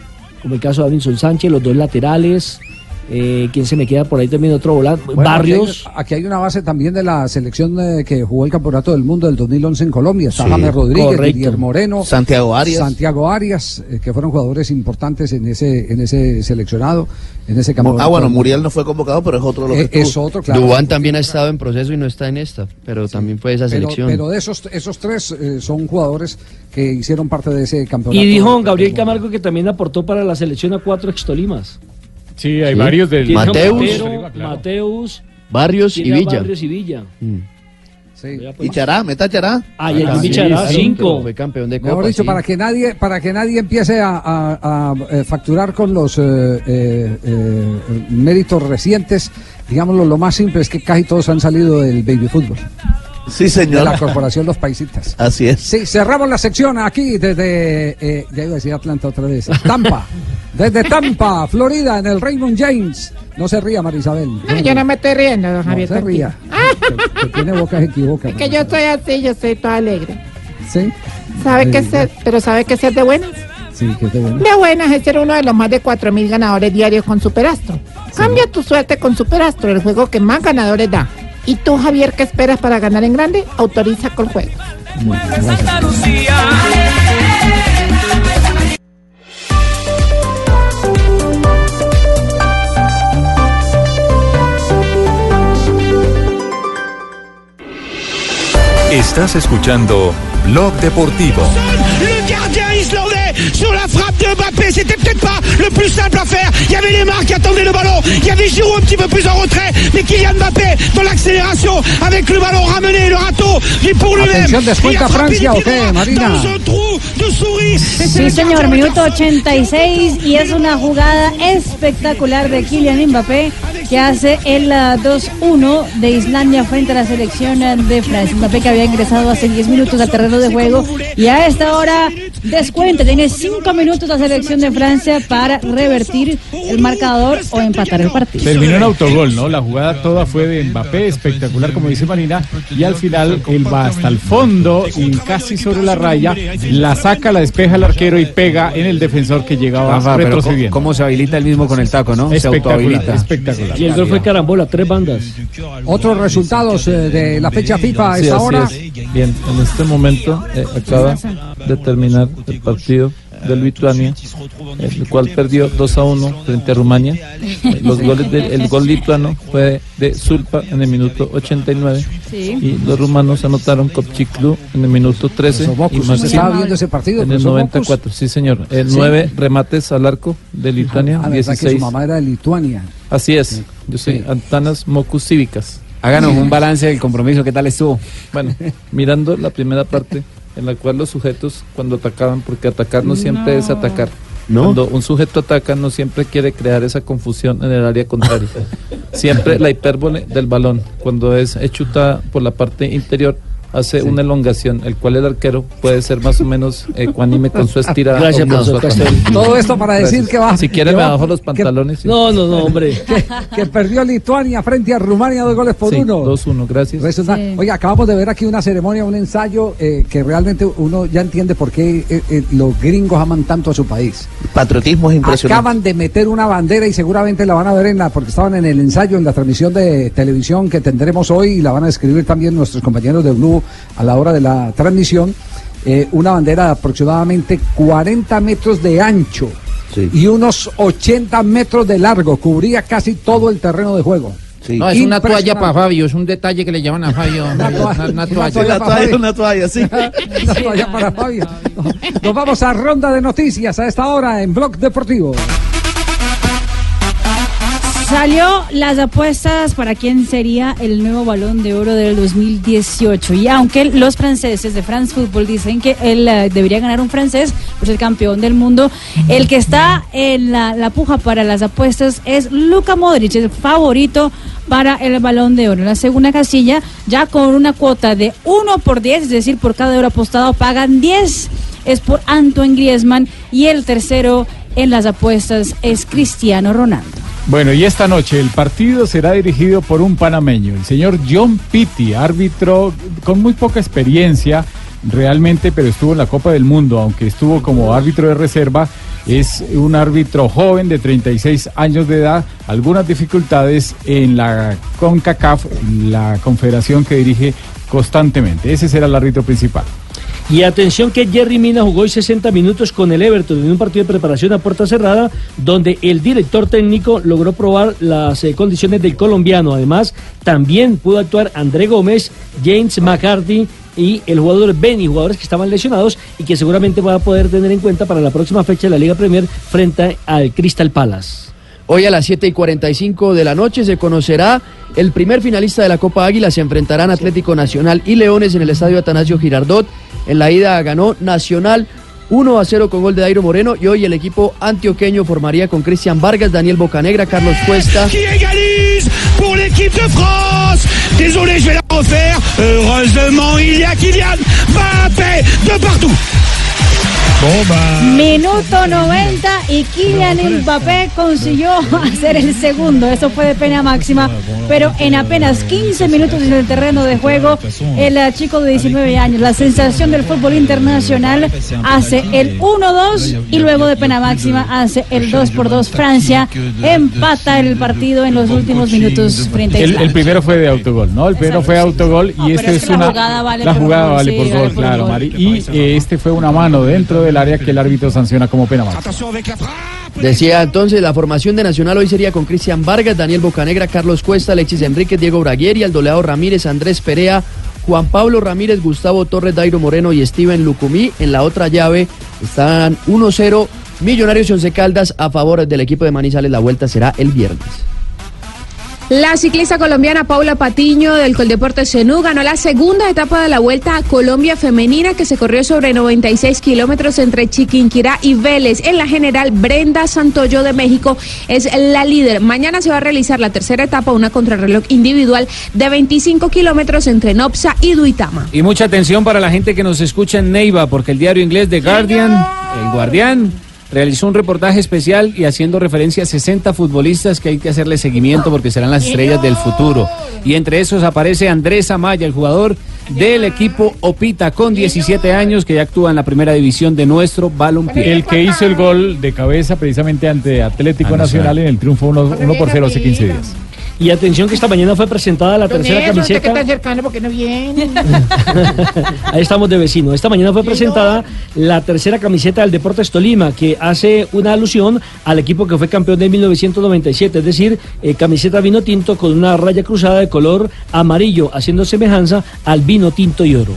Como el caso de Davinson Sánchez, los dos laterales. Eh, ¿Quién se me queda por ahí también? Otro volante. Bueno, Barrios. Aquí hay, aquí hay una base también de la selección eh, que jugó el Campeonato del Mundo del 2011 en Colombia. Está Sí, James Rodríguez. Didier Moreno, Santiago Arias. Santiago Arias, eh, que fueron jugadores importantes en ese en ese seleccionado, en ese campeonato. Ah, bueno, Muriel no fue convocado, pero es otro de los Eh, que es otro, claro. Dubán también ha estado en proceso y no está en esta, pero también fue esa Pero, selección. pero de esos esos tres eh, son jugadores que hicieron parte de ese campeonato. Y dijo Gabriel Camargo que también aportó para la selección a cuatro extolimas. Sí, hay varios del Mateus. Mateus, Barrios y Villa. Barrios y Villa. Mm. Y Chará, meta Chará. Ah, y el Ah, sí, Chará, sí, cinco. Fue campeón de Mejor Copa. dicho, sí. para que nadie para que nadie empiece a, a- a, eh, facturar con los eh, eh, eh, méritos recientes, digámoslo, lo más simple es que casi todos han salido del baby fútbol. Sí, señor. De la corporación Los Paisitas. Así es. Sí, cerramos la sección aquí desde, eh, ya iba a decir Atlanta otra vez, Tampa. Desde Tampa, Florida, en el Raymond James. No se ría, Marisabel. No, yo no me estoy riendo, don No Javier. se tranquilo. ría. Que, que tiene boca se equivoca. Es que yo estoy así, yo estoy toda alegre. Sí. ¿Sabe qué Sí. ser? Pero ¿sabe qué ser de buenas? Sí, que te bueno. De buenas es ser uno de los más de 4.000 ganadores diarios con Superastro. Cambia tu suerte con Superastro, el juego que más ganadores da. ¿Y tú, Javier, qué esperas para ganar en grande? Autoriza con juego. Estás escuchando Blog Deportivo. Sur la frappe de Mbappé, c'était peut-être pas le plus simple à faire. Il y avait Neymar qui attendait le ballon, il y avait Giroud un petit peu plus en retrait, mais Kylian Mbappé dans l'accélération avec le ballon ramené, le râteau, et pour lui-même. Francia, du ¿o pied qué, droit Marina? Dans un trou de souris. Sí, señor, minuto 86 y es una jugada espectacular de Kylian Mbappé que hace el ah, 2-1 de Islandia frente a la selección ah, de Francia. Mbappé que había ingresado hace 10 minutos al terreno de juego y a esta hora descuenta, tiene 5 minutos la selección de Francia para revertir el marcador o empatar el partido. Terminó en autogol, ¿no? La jugada toda fue de Mbappé, espectacular, como dice Marina, y al final él va hasta el fondo y casi sobre la raya, la saca, la despeja el arquero y pega en el defensor que llegaba Rafa, pero retrocediendo. ¿cómo, cómo se habilita el mismo con el taco, no? Se Espectacular, autohabilita. espectacular. Y el gol fue carambola, tres bandas. Otros resultados eh, de la fecha FIFA a Sí, esta así hora. es. Bien, en este momento eh, acaba de terminar el partido de Lituania, el cual perdió 2 a 1 frente a Rumania. Eh, Los goles del el gol lituano fue de Zulpa en el minuto 89 Sí. y los rumanos anotaron Kopchiklu en el minuto 13 Profesor y Bocus, Maxim ¿usted estaba viendo ese partido, en el profesor 94. Sí, señor. El Sí. 9 remates al arco de Lituania, Ah, verdad que su 16. mamá era de Lituania. Así es. Yo soy Antanas Mokus Cívicas. Háganos un balance del compromiso, ¿qué tal estuvo? Bueno, mirando la primera parte en la cual los sujetos cuando atacaban, porque atacar no siempre es atacar. ¿No? Cuando un sujeto ataca no siempre quiere crear esa confusión en el área contraria. siempre la hipérbole del balón, cuando es chutada por la parte interior, hace una elongación, el cual el arquero puede ser más o menos ecuánime con su estirada. Gracias, con su. Todo esto para decir Gracias. que va. Si quiere me va- bajo los que- pantalones. y- No, no, no, hombre. que perdió Lituania frente a Rumania dos goles por Sí, uno. 2-1, gracias. Resulta- Oye, acabamos de ver aquí una ceremonia, un ensayo eh, que realmente uno ya entiende por qué eh, eh, los gringos aman tanto a su país. Patriotismo es impresionante. Acaban de meter una bandera y seguramente la van a ver en la, porque estaban en el ensayo, en la transmisión de televisión que tendremos hoy y la van a escribir también nuestros compañeros de Blue a la hora de la transmisión. eh, una bandera de aproximadamente 40 metros de ancho y unos 80 metros de largo, cubría casi todo el terreno de juego. No, es una toalla para Fabio, es un detalle que le llaman a Fabio. Una, toalla- una una toalla. toalla para Fabio. Una toalla, sí. Una toalla para Fabio. Nos vamos a ronda de noticias a esta hora en Blog Deportivo. Salió las apuestas para quién sería el nuevo balón de oro del 2018. Y aunque los franceses de France Football dicen que él eh, debería ganar un francés por ser campeón del mundo, el que está en la, puja para las apuestas es Luka Modric, el favorito para el balón de oro. La segunda casilla, ya con una cuota de 1 por 10, es decir, por cada euro apostado pagan 10 es por Antoine Griezmann y el tercero en las apuestas es Cristiano Ronaldo. Bueno, y esta noche el partido será dirigido por un panameño, el señor John Pitti, árbitro con muy poca experiencia realmente, pero estuvo en la Copa del Mundo, aunque estuvo como árbitro de reserva. Es un árbitro joven de 36 años de edad, algunas dificultades en la CONCACAF, la confederación que dirige constantemente. Ese será el árbitro principal. Y atención que Jerry Mina jugó hoy 60 minutos con el Everton en un partido de preparación a puerta cerrada, donde el director técnico logró probar las eh, condiciones del colombiano. Además, también pudo actuar André Gómez, James McCarthy y el jugador Benny, jugadores que estaban lesionados y que seguramente va a poder tener en cuenta para la próxima fecha de la Liga Premier frente al Crystal Palace. Hoy a las 7 y 45 de la noche se conocerá el primer finalista de la Copa Águila. Se enfrentarán Atlético Nacional y Leones en el estadio Atanasio Girardot. En la ida ganó Nacional 1 a 0 con gol de Dairo Moreno y hoy el equipo antioqueño formaría con Cristian Vargas, Daniel Bocanegra, Carlos Cuesta. Pour l'équipe de France. Désolé, je vais la refaire. Heureusement, il y a Kylian Mbappé de partout. Minuto 90 y Kylian Mbappé consiguió hacer el segundo. Eso fue de pena máxima, pero en apenas 15 minutos en el terreno de juego, el eh, chico de 19 años, la sensación del fútbol internacional, hace el 1-2 y luego de pena máxima hace el 2 por 2. Francia empata el partido en los últimos minutos frente a El, el primero fue de autogol, ¿no? El primero fue autogol y este pero es es que la una. jugada vale la por jugada gol, vale por gol, por claro. Mari. Y eh, este fue una mano dentro área que el árbitro sanciona como pena máxima. Decía entonces, la formación de Nacional hoy sería con Cristian Vargas, Daniel Bocanegra, Carlos Cuesta, Alexis Enrique, Diego Braguieri, Aldoleado Ramírez, Andrés Perea, Juan Pablo Ramírez, Gustavo Torres, Dairo Moreno y Steven Lucumí. En la otra llave están 1-0 Millonarios y Once Caldas a favor del equipo de Manizales. La vuelta será el viernes. La ciclista colombiana Paula Patiño del Coldeporte Senú ganó la segunda etapa de la Vuelta a Colombia Femenina que se corrió sobre 96 kilómetros entre Chiquinquirá y Vélez. En la general, Brenda Santoyo de México es la líder. Mañana se va a realizar la tercera etapa, una contrarreloj individual de 25 kilómetros entre Nopsa y Duitama. Y mucha atención para la gente que nos escucha en Neiva, porque el diario inglés The Guardian, El Guardián, realizó un reportaje especial y haciendo referencia a 60 futbolistas que hay que hacerle seguimiento porque serán las estrellas del futuro. Y entre esos aparece Andrés Amaya, el jugador del equipo Opita, con 17 años, que ya actúa en la primera división de nuestro balompié. El que hizo el gol de cabeza precisamente ante Atlético Ah, Nacional en el triunfo 1 por 0 hace 15 días. Y atención que esta mañana fue presentada la Don tercera Nelson, usted que camiseta. está cercano porque no viene. Ahí estamos de vecino. Esta mañana fue presentada la tercera camiseta del Deportes Tolima, que hace una alusión al equipo que fue campeón de 1997, es decir, eh, camiseta vino tinto con una raya cruzada de color amarillo, haciendo semejanza al vino tinto y oro.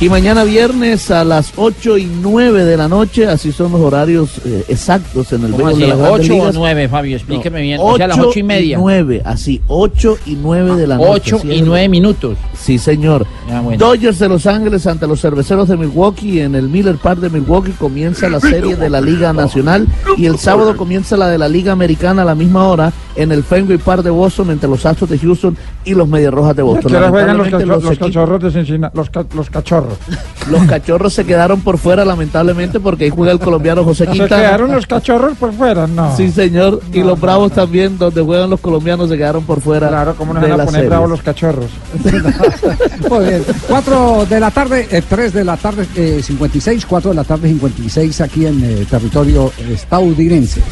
Y mañana viernes a las 8 y 9 de la noche, así son los horarios eh, exactos en el ¿Cómo así? de las grandes ¿Ocho o ligas. nueve, Fabio? Explíqueme bien. O Ocho sea, las ocho y media. 9, así, 8 y 9 de la noche. Ocho así y es. nueve minutos. Sí, señor. Ah, bueno. Dodgers de Los Ángeles ante los cerveceros de Milwaukee en el Miller Park de Milwaukee comienza la serie de la Liga Nacional y el sábado comienza la de la Liga Americana a la misma hora en el Fenway Park de Boston entre los Astros de Houston y los Medias Rojas de Boston. Que ahora juegan los, Lamentablemente, cacho- los cachorros de Cincinnati, los, ca- los cachorros. los cachorros se quedaron por fuera lamentablemente porque ahí juega el colombiano José ¿Se Quintana. quedaron los cachorros por fuera? No. Sí, señor. Y los bravos también, donde juegan los colombianos, se quedaron por fuera. Claro, ¿cómo no de van a poner bravos los cachorros? Muy bien. 4 de la tarde, 3 de la tarde, eh, 56, 4 de la tarde, 56 aquí en eh, territorio estadounidense.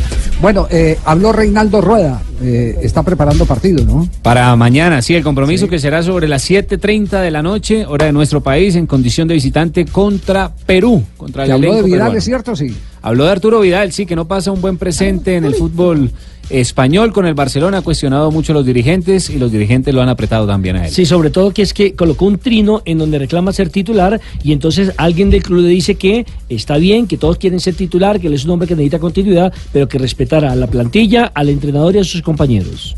Bueno, eh, habló Reinaldo Rueda, eh, está preparando partido, ¿no? Para mañana, sí, el compromiso que será sobre las 7.30 de la noche, hora de nuestro país, en condición de visitante contra Perú. Contra el habló de Vidal, peruano. ¿es cierto? Sí. Habló de Arturo Vidal, sí, que no pasa un buen presente en el fútbol español con el Barcelona, ha cuestionado mucho a los dirigentes y los dirigentes lo han apretado también a él. Sí, sobre todo que es que colocó un trino en donde reclama ser titular y entonces alguien del club le dice que está bien, que todos quieren ser titular, que él es un hombre que necesita continuidad, pero que respetara a la plantilla, al entrenador y a sus compañeros.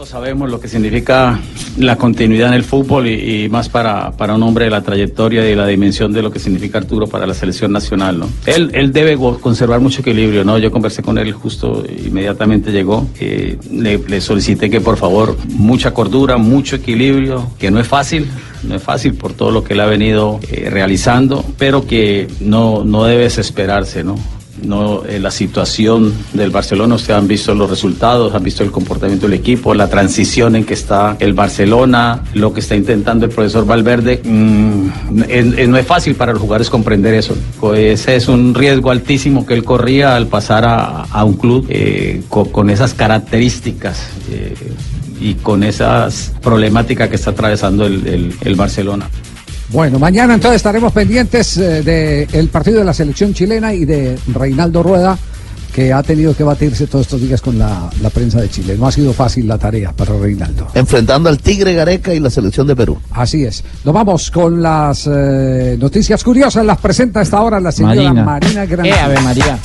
Todos sabemos lo que significa la continuidad en el fútbol y, más para, para un hombre de la trayectoria y la dimensión de lo que significa Arturo para la selección nacional. ¿no? Él, él debe conservar mucho equilibrio. ¿no? Yo conversé con él justo inmediatamente llegó. le, le solicité que por favor mucha cordura, mucho equilibrio, que no es fácil. No es fácil por todo lo que él ha venido eh, realizando, pero que no, no debe desesperarse, ¿no? No eh, la situación del Barcelona, ustedes han visto los resultados, han visto el comportamiento del equipo, la transición en que está el Barcelona, lo que está intentando el profesor Valverde, mm, no es fácil para los jugadores comprender eso. Pues ese es un riesgo altísimo que él corría al pasar a, a un club eh, co- con, esas características eh, y con esas problemáticas que está atravesando el- el Barcelona. Bueno, mañana entonces estaremos pendientes eh, del partido de la selección chilena y de Reinaldo Rueda, que ha tenido que batirse todos estos días con la, la prensa de Chile. No ha sido fácil la tarea para Reinaldo. Enfrentando al Tigre Gareca y la selección de Perú. Así es. Nos vamos con las eh, noticias curiosas. Las presenta a esta hora la señora Marina. Marina, Granada. Eh, Ave María.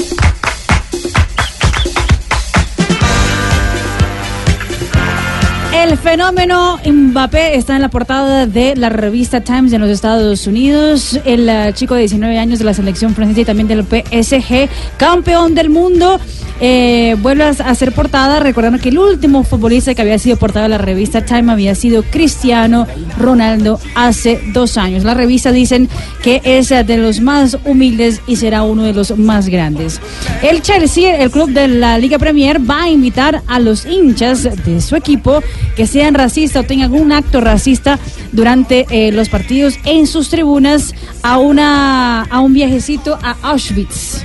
El fenómeno Mbappé está en la portada de la revista Times en los Estados Unidos. El eh, chico de 19 años de la selección francesa y también del PSG, campeón del mundo, eh, vuelve a ser portada. Recordando que el último futbolista que había sido portada de la revista Time había sido Cristiano Ronaldo hace dos años. La revista dicen que es de los más humildes y será uno de los más grandes. El Chelsea, el club de la Liga Premier, va a invitar a los hinchas de su equipo que sean racistas o tengan algún acto racista durante eh, los partidos en sus tribunas a una a un viajecito a Auschwitz.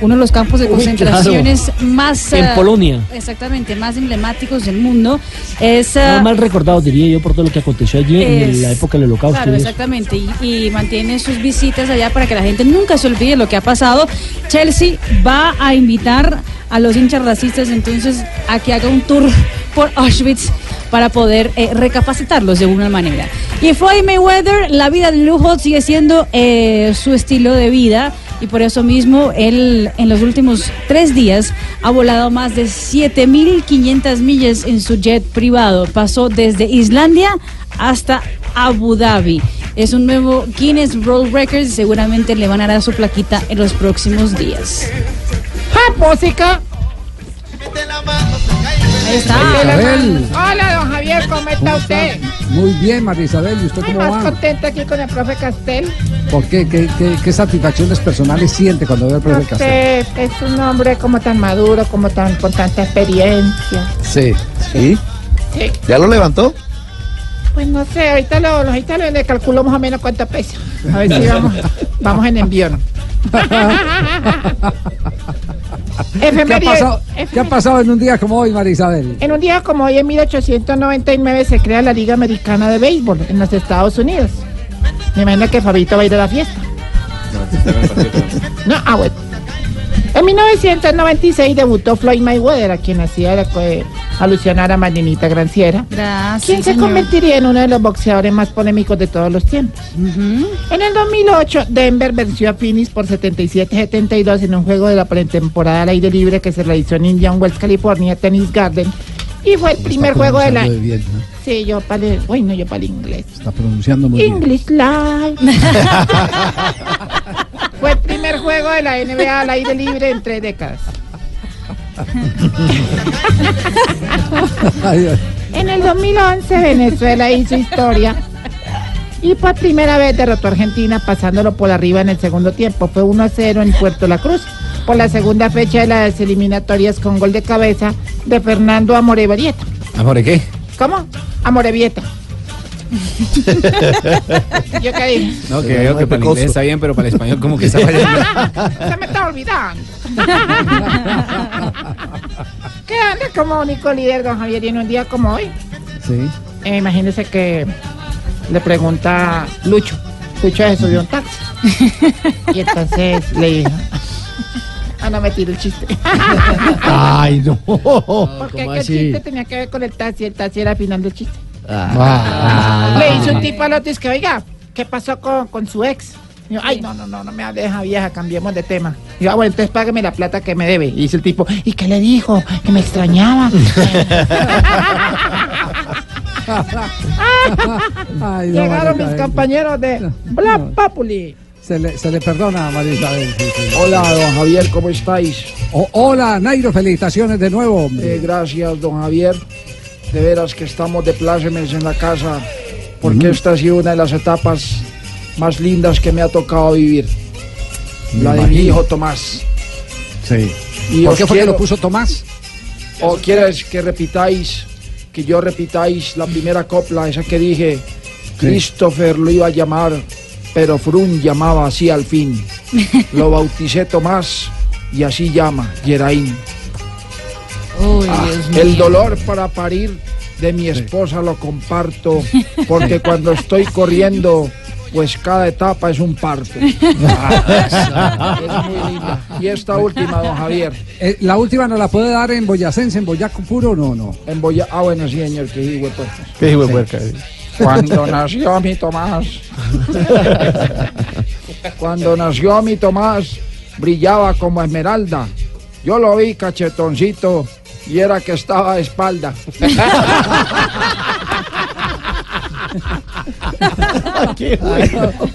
Uno de los campos de Uy, concentraciones claro. más En eh, Polonia. exactamente más emblemáticos del mundo es No mal recordado, diría yo, por todo lo que aconteció allí en Es- la época del holocausto. Claro, exactamente. Y, y mantiene sus visitas allá para que la gente nunca se olvide lo que ha pasado. Chelsea va a invitar a los hinchas racistas entonces a que haga un tour por Auschwitz para poder eh, recapacitarlos de alguna manera. Y Floyd Mayweather, la vida de lujo sigue siendo eh, su estilo de vida y por eso mismo él en los últimos tres días ha volado más de 7.500 millas en su jet privado. Pasó desde Islandia hasta Abu Dhabi. Es un nuevo Guinness World Records y seguramente le van a dar su plaquita en los próximos días. ¡Ja, música! Ahí está. Isabel. Hola, don Javier, ¿cómo está usted? Muy bien, María Isabel. ¿Y usted Ay, cómo más va? contenta aquí con el profe Castel. ¿Por qué? ¿Qué, qué, qué satisfacciones personales siente cuando ve al profe Castel? Usted es un hombre como tan maduro, como tan con tanta experiencia. Sí. ¿Sí? Sí. ¿Ya lo levantó? Pues no sé, ahorita lo, ahorita lo le calculo más o menos cuánto pesa. A ver si vamos, vamos en envión. ¿Qué ha, pasado, ¿Qué ha pasado en un día como hoy, María Isabel? En un día como hoy, en 1899, se crea la Liga Americana de Béisbol en los Estados Unidos. Me imagino que Fabito va a ir a la fiesta. No, ah, bueno. En 1996 debutó Floyd Mayweather, a quien hacía la alusionar a Marinita Granciera. Gracias. quien se señor. convertiría en uno de los boxeadores más polémicos de todos los tiempos. En el 2008, Denver venció a Phoenix por 77-72 en un juego de la pretemporada al aire libre que se realizó en Indian Wells, California, Tennis Garden. Y fue el primer juego de la... pronunciando de bien, ¿no? Sí, yo para el... Uy, no, yo para el inglés. Está pronunciando muy bien. English Live. primer juego de la NBA al aire libre en tres décadas. En el 2011 Venezuela hizo historia y por primera vez derrotó a Argentina pasándolo por arriba en el segundo tiempo. Fue 1 a 0 en Puerto La Cruz por la segunda fecha de las eliminatorias con gol de cabeza de Fernando Amorevieta. ¿Amor qué? ¿Cómo? Amorevieta. ¿Yo qué dije? No, que veo que para el inglés está bien, pero para el español como que está fallando. Se me está olvidando. ¿Qué anda como único líder, don Javier? Y en un día como hoy, Sí. eh, imagínese que le pregunta Lucho. Lucho se subió a un taxi. Y entonces le dijo. Ah, no me tiro el chiste. Ay, no. Porque ¿cómo el chiste tenía que ver con el taxi. El taxi era al final del chiste. Ah. Le hizo un tipo al otro y es que, oiga, ¿qué pasó con, con su ex? Y yo, ay, no, no, no, no me hable de esa vieja, cambiemos de tema. Y yo, ah, bueno, entonces págame la plata que me debe. Y dice el tipo, ¿y qué le dijo? Que me extrañaba. Ay, no, Llegaron mis compañeros de Black Populi. Se le, se le perdona a María Isabel. sí, sí. Hola, don Javier, ¿cómo estáis? O- hola, Nairo, felicitaciones de nuevo. hombre. Eh, gracias, don Javier. De veras que estamos de plácemes en la casa, porque Mm. esta ha sido una de las etapas más lindas que me ha tocado vivir. Me La de mi hijo Tomás. Sí. Y ¿Por qué fue que lo puso Tomás? ¿O quieres que repitáis, que yo repitáis la primera copla, esa que dije? Christopher lo iba a llamar, pero Frun llamaba así al fin. Lo bauticé Tomás y así llama, Ah, el dolor para parir de mi esposa lo comparto, porque cuando estoy corriendo, pues cada etapa es un parto. Ah, es muy linda. Y esta última, don Javier. Eh, la última nos la puede dar en boyacense, en boyaco puro o no, no. En Boya... Ah, bueno, sí, señor, que hijo de puertas. Qué hijo de puerca. Cuando nació mi Tomás, cuando nació mi Tomás, brillaba como esmeralda. Yo lo vi cachetoncito y era que estaba de espalda.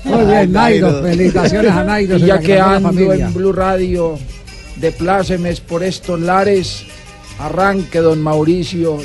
Muy bien, Nairo. Felicitaciones a Nairo. Y ya que ando familia. en Blue Radio de plácemes por estos lares, arranque don Mauricio.